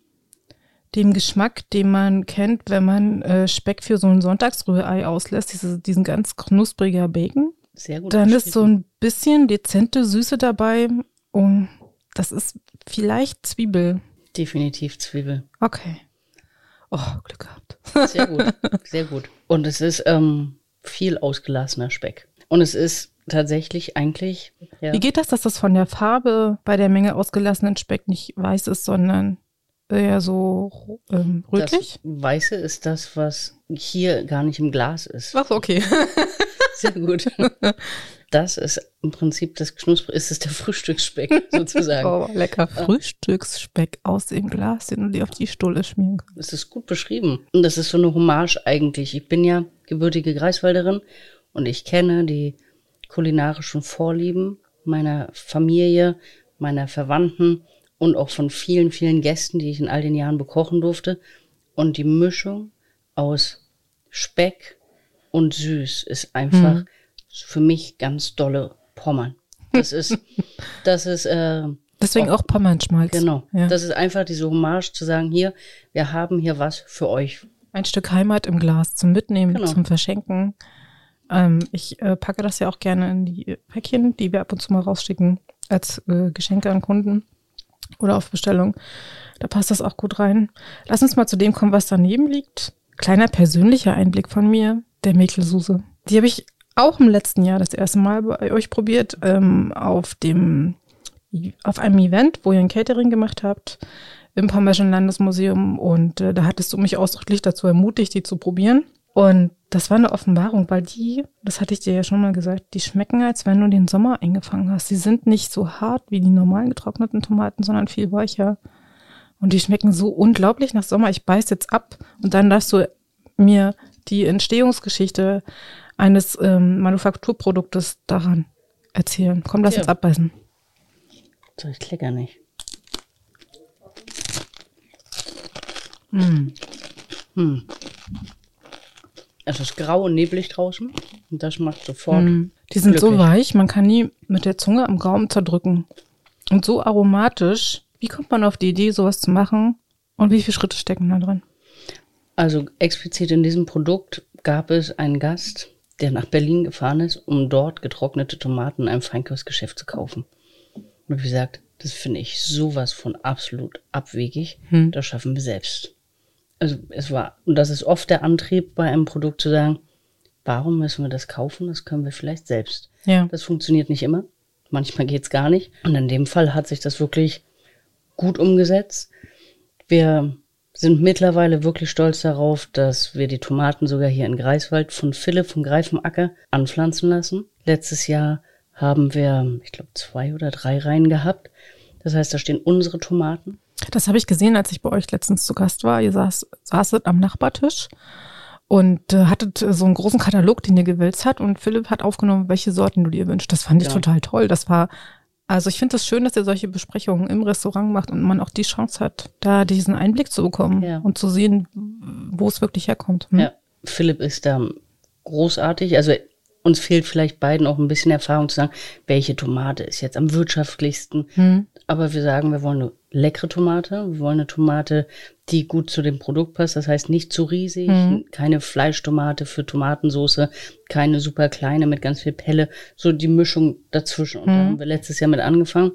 dem Geschmack, den man kennt, wenn man äh, Speck für so ein Sonntagsrührei auslässt, diese, diesen ganz knuspriger Bacon. Sehr gut. Dann ist so ein bisschen dezente Süße dabei. Und das ist vielleicht Zwiebel. Definitiv Zwiebel. Okay. Oh, Glück gehabt. Sehr gut. Sehr gut. Und es ist ähm, viel ausgelassener Speck. Und es ist tatsächlich eigentlich. Ja, Wie geht das, dass das von der Farbe bei der Menge ausgelassenen Speck nicht weiß ist, sondern eher so ähm, rötlich? Das Weiße ist das, was hier gar nicht im Glas ist. Ach, okay. <laughs> Sehr gut. <laughs> Das ist im Prinzip das Knusper, ist es der Frühstücksspeck <laughs> sozusagen. Oh, lecker. Frühstücksspeck aus dem Glas, den du dir auf die Stulle schmieren kannst. Es ist gut beschrieben. Und das ist so eine Hommage eigentlich. Ich bin ja gebürtige Greifswalderin und ich kenne die kulinarischen Vorlieben meiner Familie, meiner Verwandten und auch von vielen, vielen Gästen, die ich in all den Jahren bekochen durfte. Und die Mischung aus Speck und Süß ist einfach für mich ganz dolle Pommern. Das <laughs> ist, das ist, äh, Deswegen auch Pommernschmalz. Genau. Ja. Das ist einfach diese Hommage zu sagen, hier, wir haben hier was für euch. Ein Stück Heimat im Glas zum Mitnehmen, Genau. zum Verschenken. Ähm, ich äh, packe das ja auch gerne in die Päckchen, die wir ab und zu mal rausschicken als äh, Geschenke an Kunden oder auf Bestellung. Da passt das auch gut rein. Lass uns mal zu dem kommen, was daneben liegt. Kleiner persönlicher Einblick von mir, der Mäkelsuse. Die habe ich auch im letzten Jahr das erste Mal bei euch probiert, ähm, auf dem auf einem Event, wo ihr ein Catering gemacht habt im Pommerschen Landesmuseum und äh, da hattest du mich ausdrücklich dazu ermutigt, die zu probieren. Und das war eine Offenbarung, weil die, das hatte ich dir ja schon mal gesagt, die schmecken, als wenn du den Sommer eingefangen hast. Sie sind nicht so hart wie die normalen getrockneten Tomaten, sondern viel weicher. Und die schmecken so unglaublich nach Sommer. Ich beiß jetzt ab und dann darfst du mir die Entstehungsgeschichte eines ähm, Manufakturproduktes daran erzählen. Komm, lass Ja. uns abbeißen. So, ich klecker nicht. Mm. Hm. Es ist grau und neblig draußen und das macht sofort. Mm. Die sind so glücklich. weich, man kann die mit der Zunge am Gaumen zerdrücken. Und so aromatisch. Wie kommt man auf die Idee, sowas zu machen? Und wie viele Schritte stecken da drin? Also explizit in diesem Produkt gab es einen Gast, der nach Berlin gefahren ist, um dort getrocknete Tomaten in einem Feinkostgeschäft zu kaufen. Und wie gesagt, das finde ich sowas von absolut abwegig. Hm. Das schaffen wir selbst. Also es war, und das ist oft der Antrieb bei einem Produkt zu sagen, warum müssen wir das kaufen? Das können wir vielleicht selbst. Ja. Das funktioniert nicht immer. Manchmal geht's gar nicht. Und in dem Fall hat sich das wirklich gut umgesetzt. Wir sind mittlerweile wirklich stolz darauf, dass wir die Tomaten sogar hier in Greifswald von Philipp vom Greifenacker anpflanzen lassen. Letztes Jahr haben wir, ich glaube, zwei oder drei Reihen gehabt. Das heißt, da stehen unsere Tomaten. Das habe ich gesehen, als ich bei euch letztens zu Gast war. Ihr saß, saßet am Nachbartisch und äh, hattet so einen großen Katalog, den ihr gewälzt hat und Philipp hat aufgenommen, welche Sorten du dir wünschst. Das fand ich Ja. total toll. Das war, also ich finde es das schön, dass ihr solche Besprechungen im Restaurant macht und man auch die Chance hat, da diesen Einblick zu bekommen Ja. und zu sehen, wo es wirklich herkommt. Hm? Ja, Philipp ist da großartig. Also uns fehlt vielleicht beiden auch ein bisschen Erfahrung zu sagen, welche Tomate ist jetzt am wirtschaftlichsten. Hm. Aber wir sagen, wir wollen eine leckere Tomate. Wir wollen eine Tomate, die gut zu dem Produkt passt. Das heißt nicht zu riesig, Mhm. keine Fleischtomate für Tomatensoße, keine super kleine mit ganz viel Pelle. So die Mischung dazwischen. Und da Mhm. haben wir letztes Jahr mit angefangen.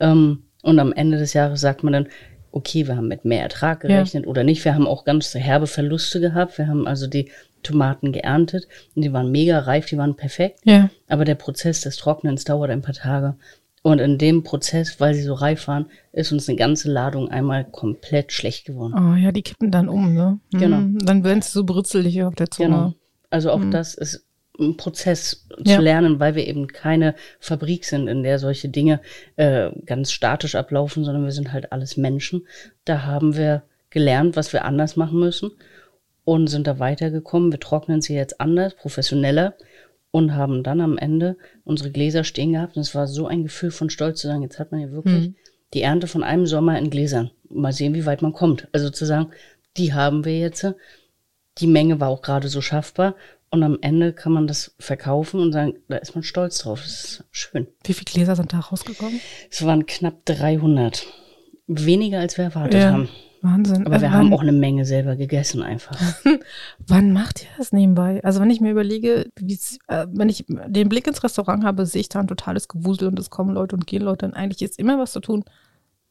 Ähm, und am Ende des Jahres sagt man dann, okay, wir haben mit mehr Ertrag Ja. gerechnet oder nicht. Wir haben auch ganz herbe Verluste gehabt. Wir haben also die Tomaten geerntet und die waren mega reif, die waren perfekt. Ja. Aber der Prozess des Trocknens dauert ein paar Tage. Und in dem Prozess, weil sie so reif waren, ist uns eine ganze Ladung einmal komplett schlecht geworden. Oh ja, die kippen dann um, ne? Hm. Genau. Dann werden sie so britzelig auf der Zunge. Genau. Also auch das ist ein Prozess Ja. zu lernen, weil wir eben keine Fabrik sind, in der solche Dinge äh, ganz statisch ablaufen, sondern wir sind halt alles Menschen. Da haben wir gelernt, was wir anders machen müssen und sind da weitergekommen. Wir trocknen sie jetzt anders, professioneller und haben dann am Ende unsere Gläser stehen gehabt. Und es war so ein Gefühl von Stolz zu sagen, jetzt hat man ja wirklich Mhm. die Ernte von einem Sommer in Gläsern. Mal sehen, wie weit man kommt. Also zu sagen, die haben wir jetzt. Die Menge war auch gerade so schaffbar. Und am Ende kann man das verkaufen und sagen, da ist man stolz drauf. Das ist schön. Wie viele Gläser sind da rausgekommen? Es waren knapp 300. Weniger als wir erwartet Ja. haben. Wahnsinn. Aber Äh, wir haben auch eine Menge selber gegessen einfach. <laughs> Wann macht ihr das nebenbei? Also wenn ich mir überlege, äh, wenn ich den Blick ins Restaurant habe, sehe ich da ein totales Gewusel und es kommen Leute und gehen Leute und eigentlich ist immer was zu tun.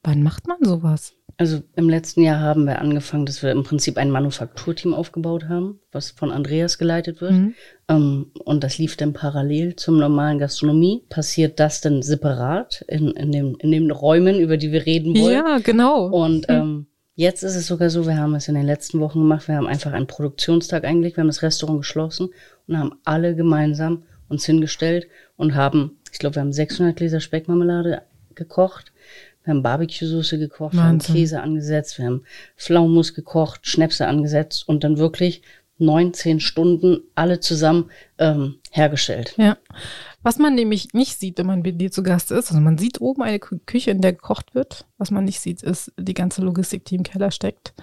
Wann macht man sowas? Also im letzten Jahr haben wir angefangen, dass wir im Prinzip ein Manufakturteam aufgebaut haben, was von Andreas geleitet wird. Mhm. Ähm, und das lief dann parallel zum normalen Gastronomie. Passiert das dann separat in, in, dem, in den Räumen, über die wir reden wollen? Ja, genau. Und ähm, jetzt ist es sogar so, wir haben es in den letzten Wochen gemacht, wir haben einfach einen Produktionstag eingelegt, wir haben das Restaurant geschlossen und haben alle gemeinsam uns hingestellt und haben, ich glaube, wir haben 600 Gläser Speckmarmelade gekocht, wir haben Barbecue-Soße gekocht, wir haben Wahnsinn. Käse angesetzt, wir haben Pflaumenmus gekocht, Schnäpse angesetzt und dann wirklich 19 Stunden alle zusammen ähm, hergestellt. Ja. Was man nämlich nicht sieht, wenn man bei dir zu Gast ist, also man sieht oben eine Kü- Küche, in der gekocht wird. Was man nicht sieht, ist die ganze Logistik, die im Keller steckt.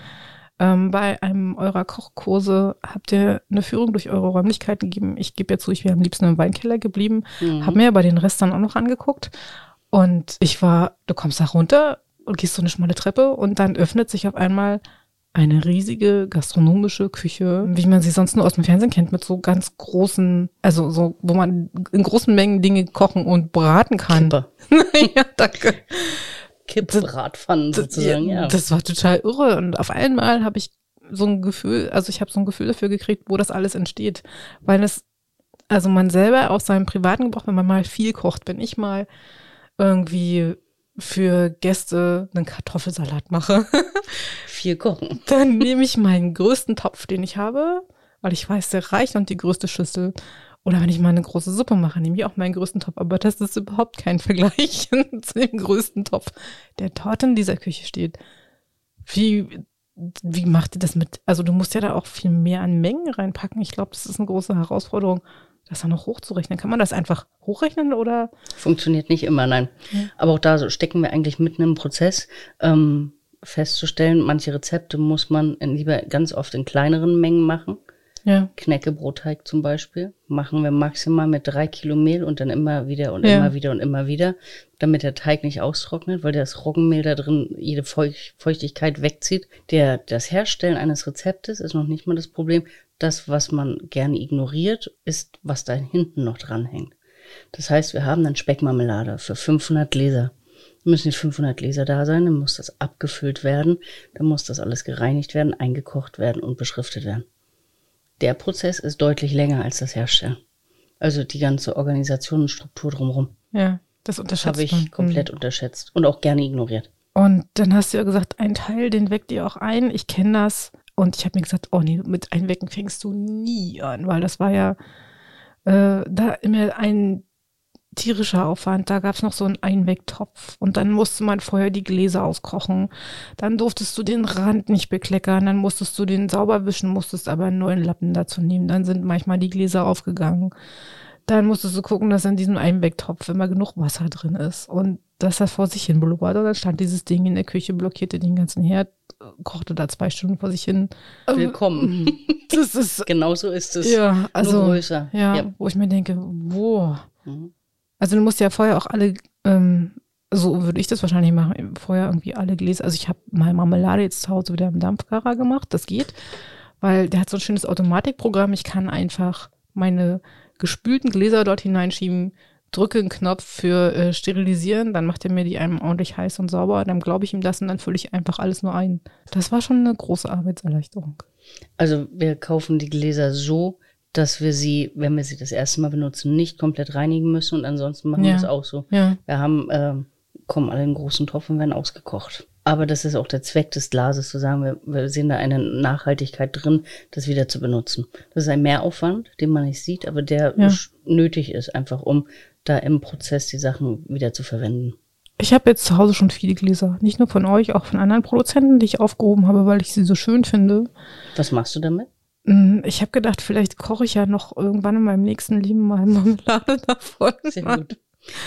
Ähm, bei einem eurer Kochkurse habt ihr eine Führung durch eure Räumlichkeiten gegeben. Ich gebe ja zu, ich wäre am liebsten im Weinkeller geblieben. Mhm. Hab mir aber den Rest dann auch noch angeguckt. Und ich war, du kommst da runter und gehst so eine schmale Treppe und dann öffnet sich auf einmal eine riesige gastronomische Küche, wie man sie sonst nur aus dem Fernsehen kennt, mit so ganz großen, also so, wo man in großen Mengen Dinge kochen und braten kann. Kippe. <laughs> ja, danke. Kippbratpfannen sozusagen, ja. Das war total irre. Und auf einmal habe ich so ein Gefühl, also ich habe so ein Gefühl dafür gekriegt, wo das alles entsteht. Weil es, also man selber aus seinem privaten Gebrauch, wenn man mal viel kocht, wenn ich mal irgendwie für Gäste einen Kartoffelsalat mache, <laughs> Viel kochen. dann nehme ich meinen größten Topf, den ich habe, weil ich weiß, der reicht und die größte Schüssel. Oder wenn ich mal eine große Suppe mache, nehme ich auch meinen größten Topf. Aber das ist überhaupt kein <laughs> Vergleich zu dem größten Topf, der dort in dieser Küche steht. Wie, wie macht ihr das mit? Also du musst ja da auch viel mehr an Mengen reinpacken. Ich glaube, das ist eine große Herausforderung, das dann noch hochzurechnen. Kann man das einfach hochrechnen oder? Funktioniert nicht immer, nein. Aber auch da stecken wir eigentlich mitten im Prozess, ähm, festzustellen, manche Rezepte muss man in, lieber ganz oft in kleineren Mengen machen. Ja. Knäckebrotteig zum Beispiel machen wir maximal mit drei Kilo Mehl und dann immer wieder und Ja. immer wieder und immer wieder, damit der Teig nicht austrocknet, weil das Roggenmehl da drin jede Feuch Feuchtigkeit wegzieht. Der, das Herstellen eines Rezeptes ist noch nicht mal das Problem. Das, was man gerne ignoriert, ist, was da hinten noch dranhängt. Das heißt, wir haben dann Speckmarmelade für 500 Gläser. müssen die 500 Gläser da sein, dann muss das abgefüllt werden, dann muss das alles gereinigt werden, eingekocht werden und beschriftet werden. Der Prozess ist deutlich länger als das Herstellen. Also die ganze Organisation und Struktur drumherum. Ja, das unterschätzt Habe ich man. komplett unterschätzt und auch gerne ignoriert. Und dann hast du ja gesagt, ein Teil, den weckt ihr auch ein. Ich kenne das. Und ich habe mir gesagt, oh nee, mit Einwecken fängst du nie an, weil das war ja äh, da immer ein tierischer Aufwand. Da gab's noch so einen Einwecktopf und dann musste man vorher die Gläser auskochen. Dann durftest du den Rand nicht bekleckern, dann musstest du den sauber wischen, musstest aber einen neuen Lappen dazu nehmen. Dann sind manchmal die Gläser aufgegangen. Dann musstest du gucken, dass in diesem Einwecktopf immer genug Wasser drin ist und dass das vor sich hin blubbert. Und dann stand dieses Ding in der Küche, blockierte den ganzen Herd, kochte da zwei Stunden vor sich hin. Willkommen. Das ist, genau so ist es. ja, also, Nur größer. ja, Ja. wo ich mir denke, boah. Mhm. Also du musst ja vorher auch alle, ähm, so würde ich das wahrscheinlich machen, vorher irgendwie alle Gläser. Also ich habe mal Marmelade jetzt zu Hause wieder im Dampfgarer gemacht, das geht, weil der hat so ein schönes Automatikprogramm. Ich kann einfach meine gespülten Gläser dort hineinschieben, drücke einen Knopf für äh, sterilisieren, dann macht er mir die einem ordentlich heiß und sauber, dann glaube ich ihm das und dann fülle ich einfach alles nur ein. Das war schon eine große Arbeitserleichterung. Also wir kaufen die Gläser so, dass wir sie, wenn wir sie das erste Mal benutzen, nicht komplett reinigen müssen und ansonsten machen Ja. wir es auch so. Ja. Wir haben, ähm, kommen alle in großen Topf und werden ausgekocht. Aber das ist auch der Zweck des Glases, zu sagen, wir, wir sehen da eine Nachhaltigkeit drin, das wieder zu benutzen. Das ist ein Mehraufwand, den man nicht sieht, aber der Ja. nötig ist, einfach um da im Prozess die Sachen wieder zu verwenden. Ich habe jetzt zu Hause schon viele Gläser. Nicht nur von euch, auch von anderen Produzenten, die ich aufgehoben habe, weil ich sie so schön finde. Was machst du damit? Mm, Ich habe gedacht, vielleicht koche ich ja noch irgendwann in meinem nächsten Leben mal <laughs> Marmelade davon. Sehr gut.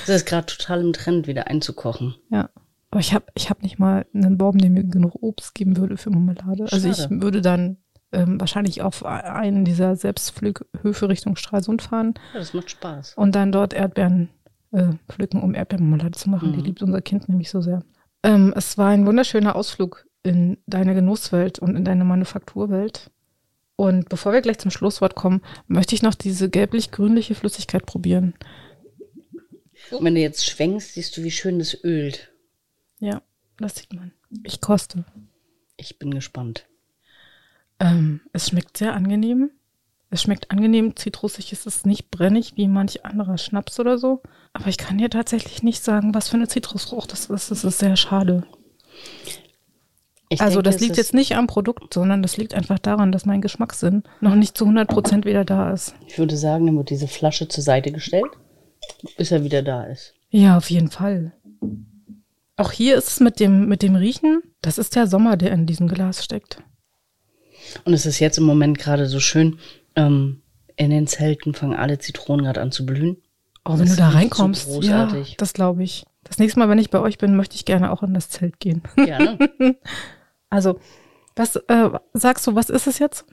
Es ist gerade total im Trend, wieder einzukochen. Ja. Aber ich habe ich hab nicht mal einen Baum, der mir genug Obst geben würde für Marmelade. Also ich Schade. würde dann ähm, wahrscheinlich auf einen dieser Selbstpflückhöfe Richtung Stralsund fahren Ja, das macht Spaß. und dann dort Erdbeeren äh, pflücken, um Erdbeermarmelade zu machen. Die Mhm. liebt unser Kind nämlich so sehr. Ähm, es war ein wunderschöner Ausflug in deine Genusswelt und in deine Manufakturwelt. Und bevor wir gleich zum Schlusswort kommen, möchte ich noch diese gelblich-grünliche Flüssigkeit probieren. Und wenn du jetzt schwenkst, siehst du, wie schön das ölt. Ja, das sieht man. Ich koste. Ich bin gespannt. Ähm, es schmeckt sehr angenehm. Es schmeckt angenehm zitrusig. Es ist nicht brennig wie manch anderer Schnaps oder so. Aber ich kann dir tatsächlich nicht sagen, was für eine Zitrusfrucht das ist. Das ist sehr schade. Ich also denke, das liegt jetzt nicht am Produkt, sondern das liegt einfach daran, dass mein Geschmackssinn noch nicht zu 100% wieder da ist. Ich würde sagen, dann wird diese Flasche zur Seite gestellt, bis er wieder da ist. Ja, auf jeden Fall. Auch hier ist es mit dem, mit dem Riechen, das ist der Sommer, der in diesem Glas steckt. Und es ist jetzt im Moment gerade so schön. Ähm, in den Zelten fangen alle Zitronen gerade an zu blühen. Oh, wenn Das du da riecht so reinkommst, ja, das glaube ich. Das nächste Mal, wenn ich bei euch bin, möchte ich gerne auch in das Zelt gehen. Gerne. <laughs> Also, was äh, sagst du, was ist es jetzt?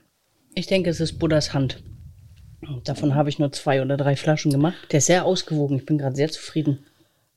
ich denke, es ist Buddhas Hand. Davon habe ich nur zwei oder drei Flaschen gemacht. Der ist sehr ausgewogen. Ich bin gerade sehr zufrieden.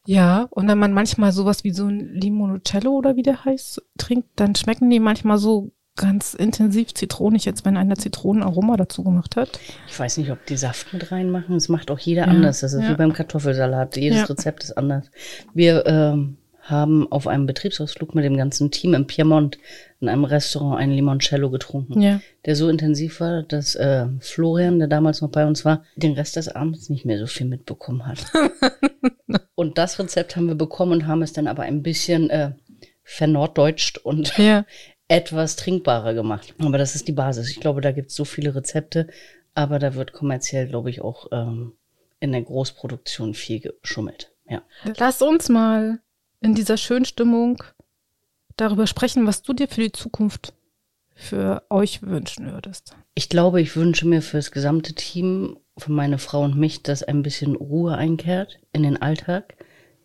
Ja, und wenn man manchmal sowas wie so ein Limoncello oder wie der heißt, trinkt, dann schmecken die manchmal so ganz intensiv zitronig, jetzt wenn einer Zitronenaroma dazu gemacht hat. Ich weiß nicht, ob die Saft mit reinmachen. Das macht auch jeder Ja, anders. Das ist ja. wie beim Kartoffelsalat. Jedes Ja. Rezept ist anders. Wir ähm, haben auf einem Betriebsausflug mit dem ganzen Team im Piemont in einem Restaurant einen Limoncello getrunken. Ja. der so intensiv war, dass äh, Florian, der damals noch bei uns war, den Rest des Abends nicht mehr so viel mitbekommen hat. <laughs> und das Rezept haben wir bekommen und haben es dann aber ein bisschen äh, vernorddeutscht und Ja. <laughs> etwas trinkbarer gemacht. Aber das ist die Basis. Ich glaube, da gibt es so viele Rezepte, aber da wird kommerziell, glaube ich, auch ähm, in der Großproduktion viel geschummelt. Ja. Lass uns mal in dieser schönen Stimmung darüber sprechen, was du dir für die Zukunft für euch wünschen würdest. Ich glaube, ich wünsche mir für das gesamte Team, für meine Frau und mich, dass ein bisschen Ruhe einkehrt in den Alltag,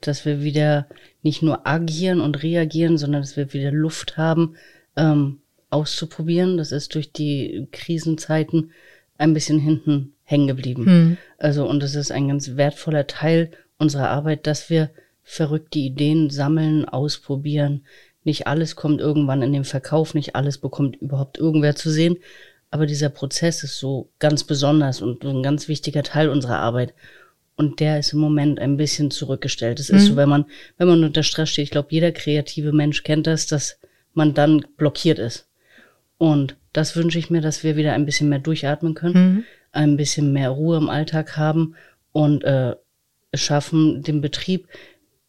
dass wir wieder nicht nur agieren und reagieren, sondern dass wir wieder Luft haben, ähm, auszuprobieren. Das ist durch die Krisenzeiten ein bisschen hinten hängen geblieben. Hm. Also, und das ist ein ganz wertvoller Teil unserer Arbeit, dass wir verrückte Ideen sammeln, ausprobieren. Nicht alles kommt irgendwann in den Verkauf, nicht alles bekommt überhaupt irgendwer zu sehen. Aber dieser Prozess ist so ganz besonders und so ein ganz wichtiger Teil unserer Arbeit. Und der ist im Moment ein bisschen zurückgestellt. Es ist so, wenn man, wenn man unter Stress steht, ich glaube, jeder kreative Mensch kennt das, dass man dann blockiert ist. Und das wünsche ich mir, dass wir wieder ein bisschen mehr durchatmen können, ein bisschen mehr Ruhe im Alltag haben und äh, schaffen, den Betrieb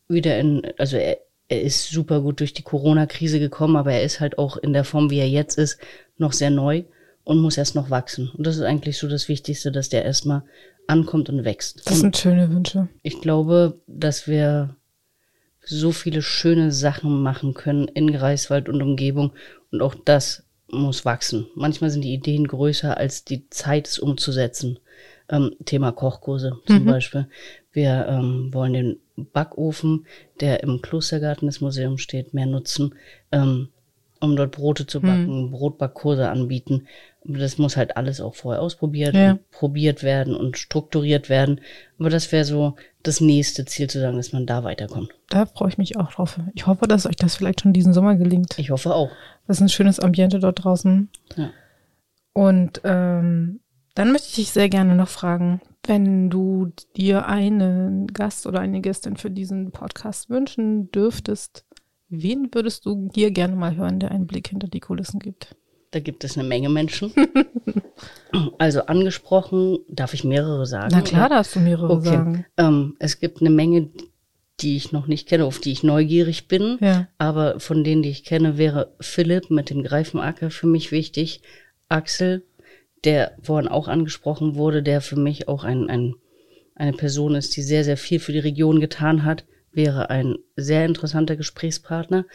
wieder in, also er, er ist super gut durch die Corona-Krise gekommen, aber er ist halt auch in der Form, wie er jetzt ist, noch sehr neu und muss erst noch wachsen. Und das ist eigentlich so das Wichtigste, dass der erstmal ankommt und wächst. Das sind schöne Wünsche. Ich glaube, dass wir so viele schöne Sachen machen können in Greifswald und Umgebung und auch das muss wachsen. Manchmal sind die Ideen größer als die Zeit, es umzusetzen. Ähm, Thema Kochkurse zum Beispiel. Wir ähm, wollen den Backofen, der im Klostergarten des Museums steht, mehr nutzen, ähm, um dort Brote zu backen, Brotbackkurse anbieten. Das muss halt alles auch vorher ausprobiert, Ja. und probiert werden und strukturiert werden. Aber das wäre so das nächste Ziel zu sagen, dass man da weiterkommt. Da freue ich mich auch drauf. Ich hoffe, dass euch das vielleicht schon diesen Sommer gelingt. Ich hoffe auch. Das ist ein schönes Ambiente dort draußen. Ja. Und ähm, dann möchte ich dich sehr gerne noch fragen, wenn du dir einen Gast oder eine Gästin für diesen Podcast wünschen dürftest, wen würdest du hier gerne mal hören, der einen Blick hinter die Kulissen gibt? Da gibt es eine Menge Menschen. <laughs> also angesprochen, darf ich mehrere sagen? Na klar, oder? darfst du mehrere Okay. sagen. Ähm, es gibt eine Menge, die ich noch nicht kenne, auf die ich neugierig bin. Ja. Aber von denen, die ich kenne, wäre Philipp mit dem Greifenacker für mich wichtig. Axel, der vorhin auch angesprochen wurde, der für mich auch ein, ein, eine Person ist, die sehr, sehr viel für die Region getan hat, wäre ein sehr interessanter Gesprächspartner.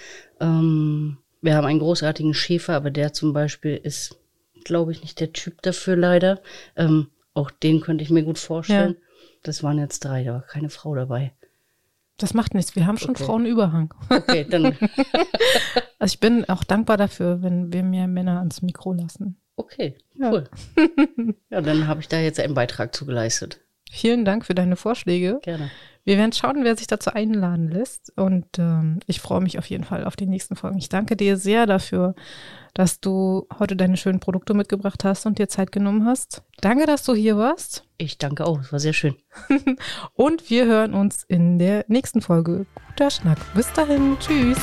Ähm, wir haben einen großartigen Schäfer, aber der zum Beispiel ist, glaube ich, nicht der Typ dafür leider. Ähm, auch den könnte ich mir gut vorstellen. Das waren jetzt drei, da war keine Frau dabei. Das macht nichts. Wir haben schon Okay. Frauenüberhang. Okay, dann <laughs> Also ich bin auch dankbar dafür, wenn wir mehr Männer ans Mikro lassen. Okay, Ja. cool. <laughs> ja, dann habe ich da jetzt einen Beitrag zu geleistet. Vielen Dank für deine Vorschläge. Gerne. Wir werden schauen, wer sich dazu einladen lässt. Und ähm, ich freue mich auf jeden Fall auf die nächsten Folgen. Ich danke dir sehr dafür, dass du heute deine schönen Produkte mitgebracht hast und dir Zeit genommen hast. Danke, dass du hier warst. Ich danke auch, es war sehr schön. <laughs> Und wir hören uns in der nächsten Folge. Guter Schnack. Bis dahin. Tschüss.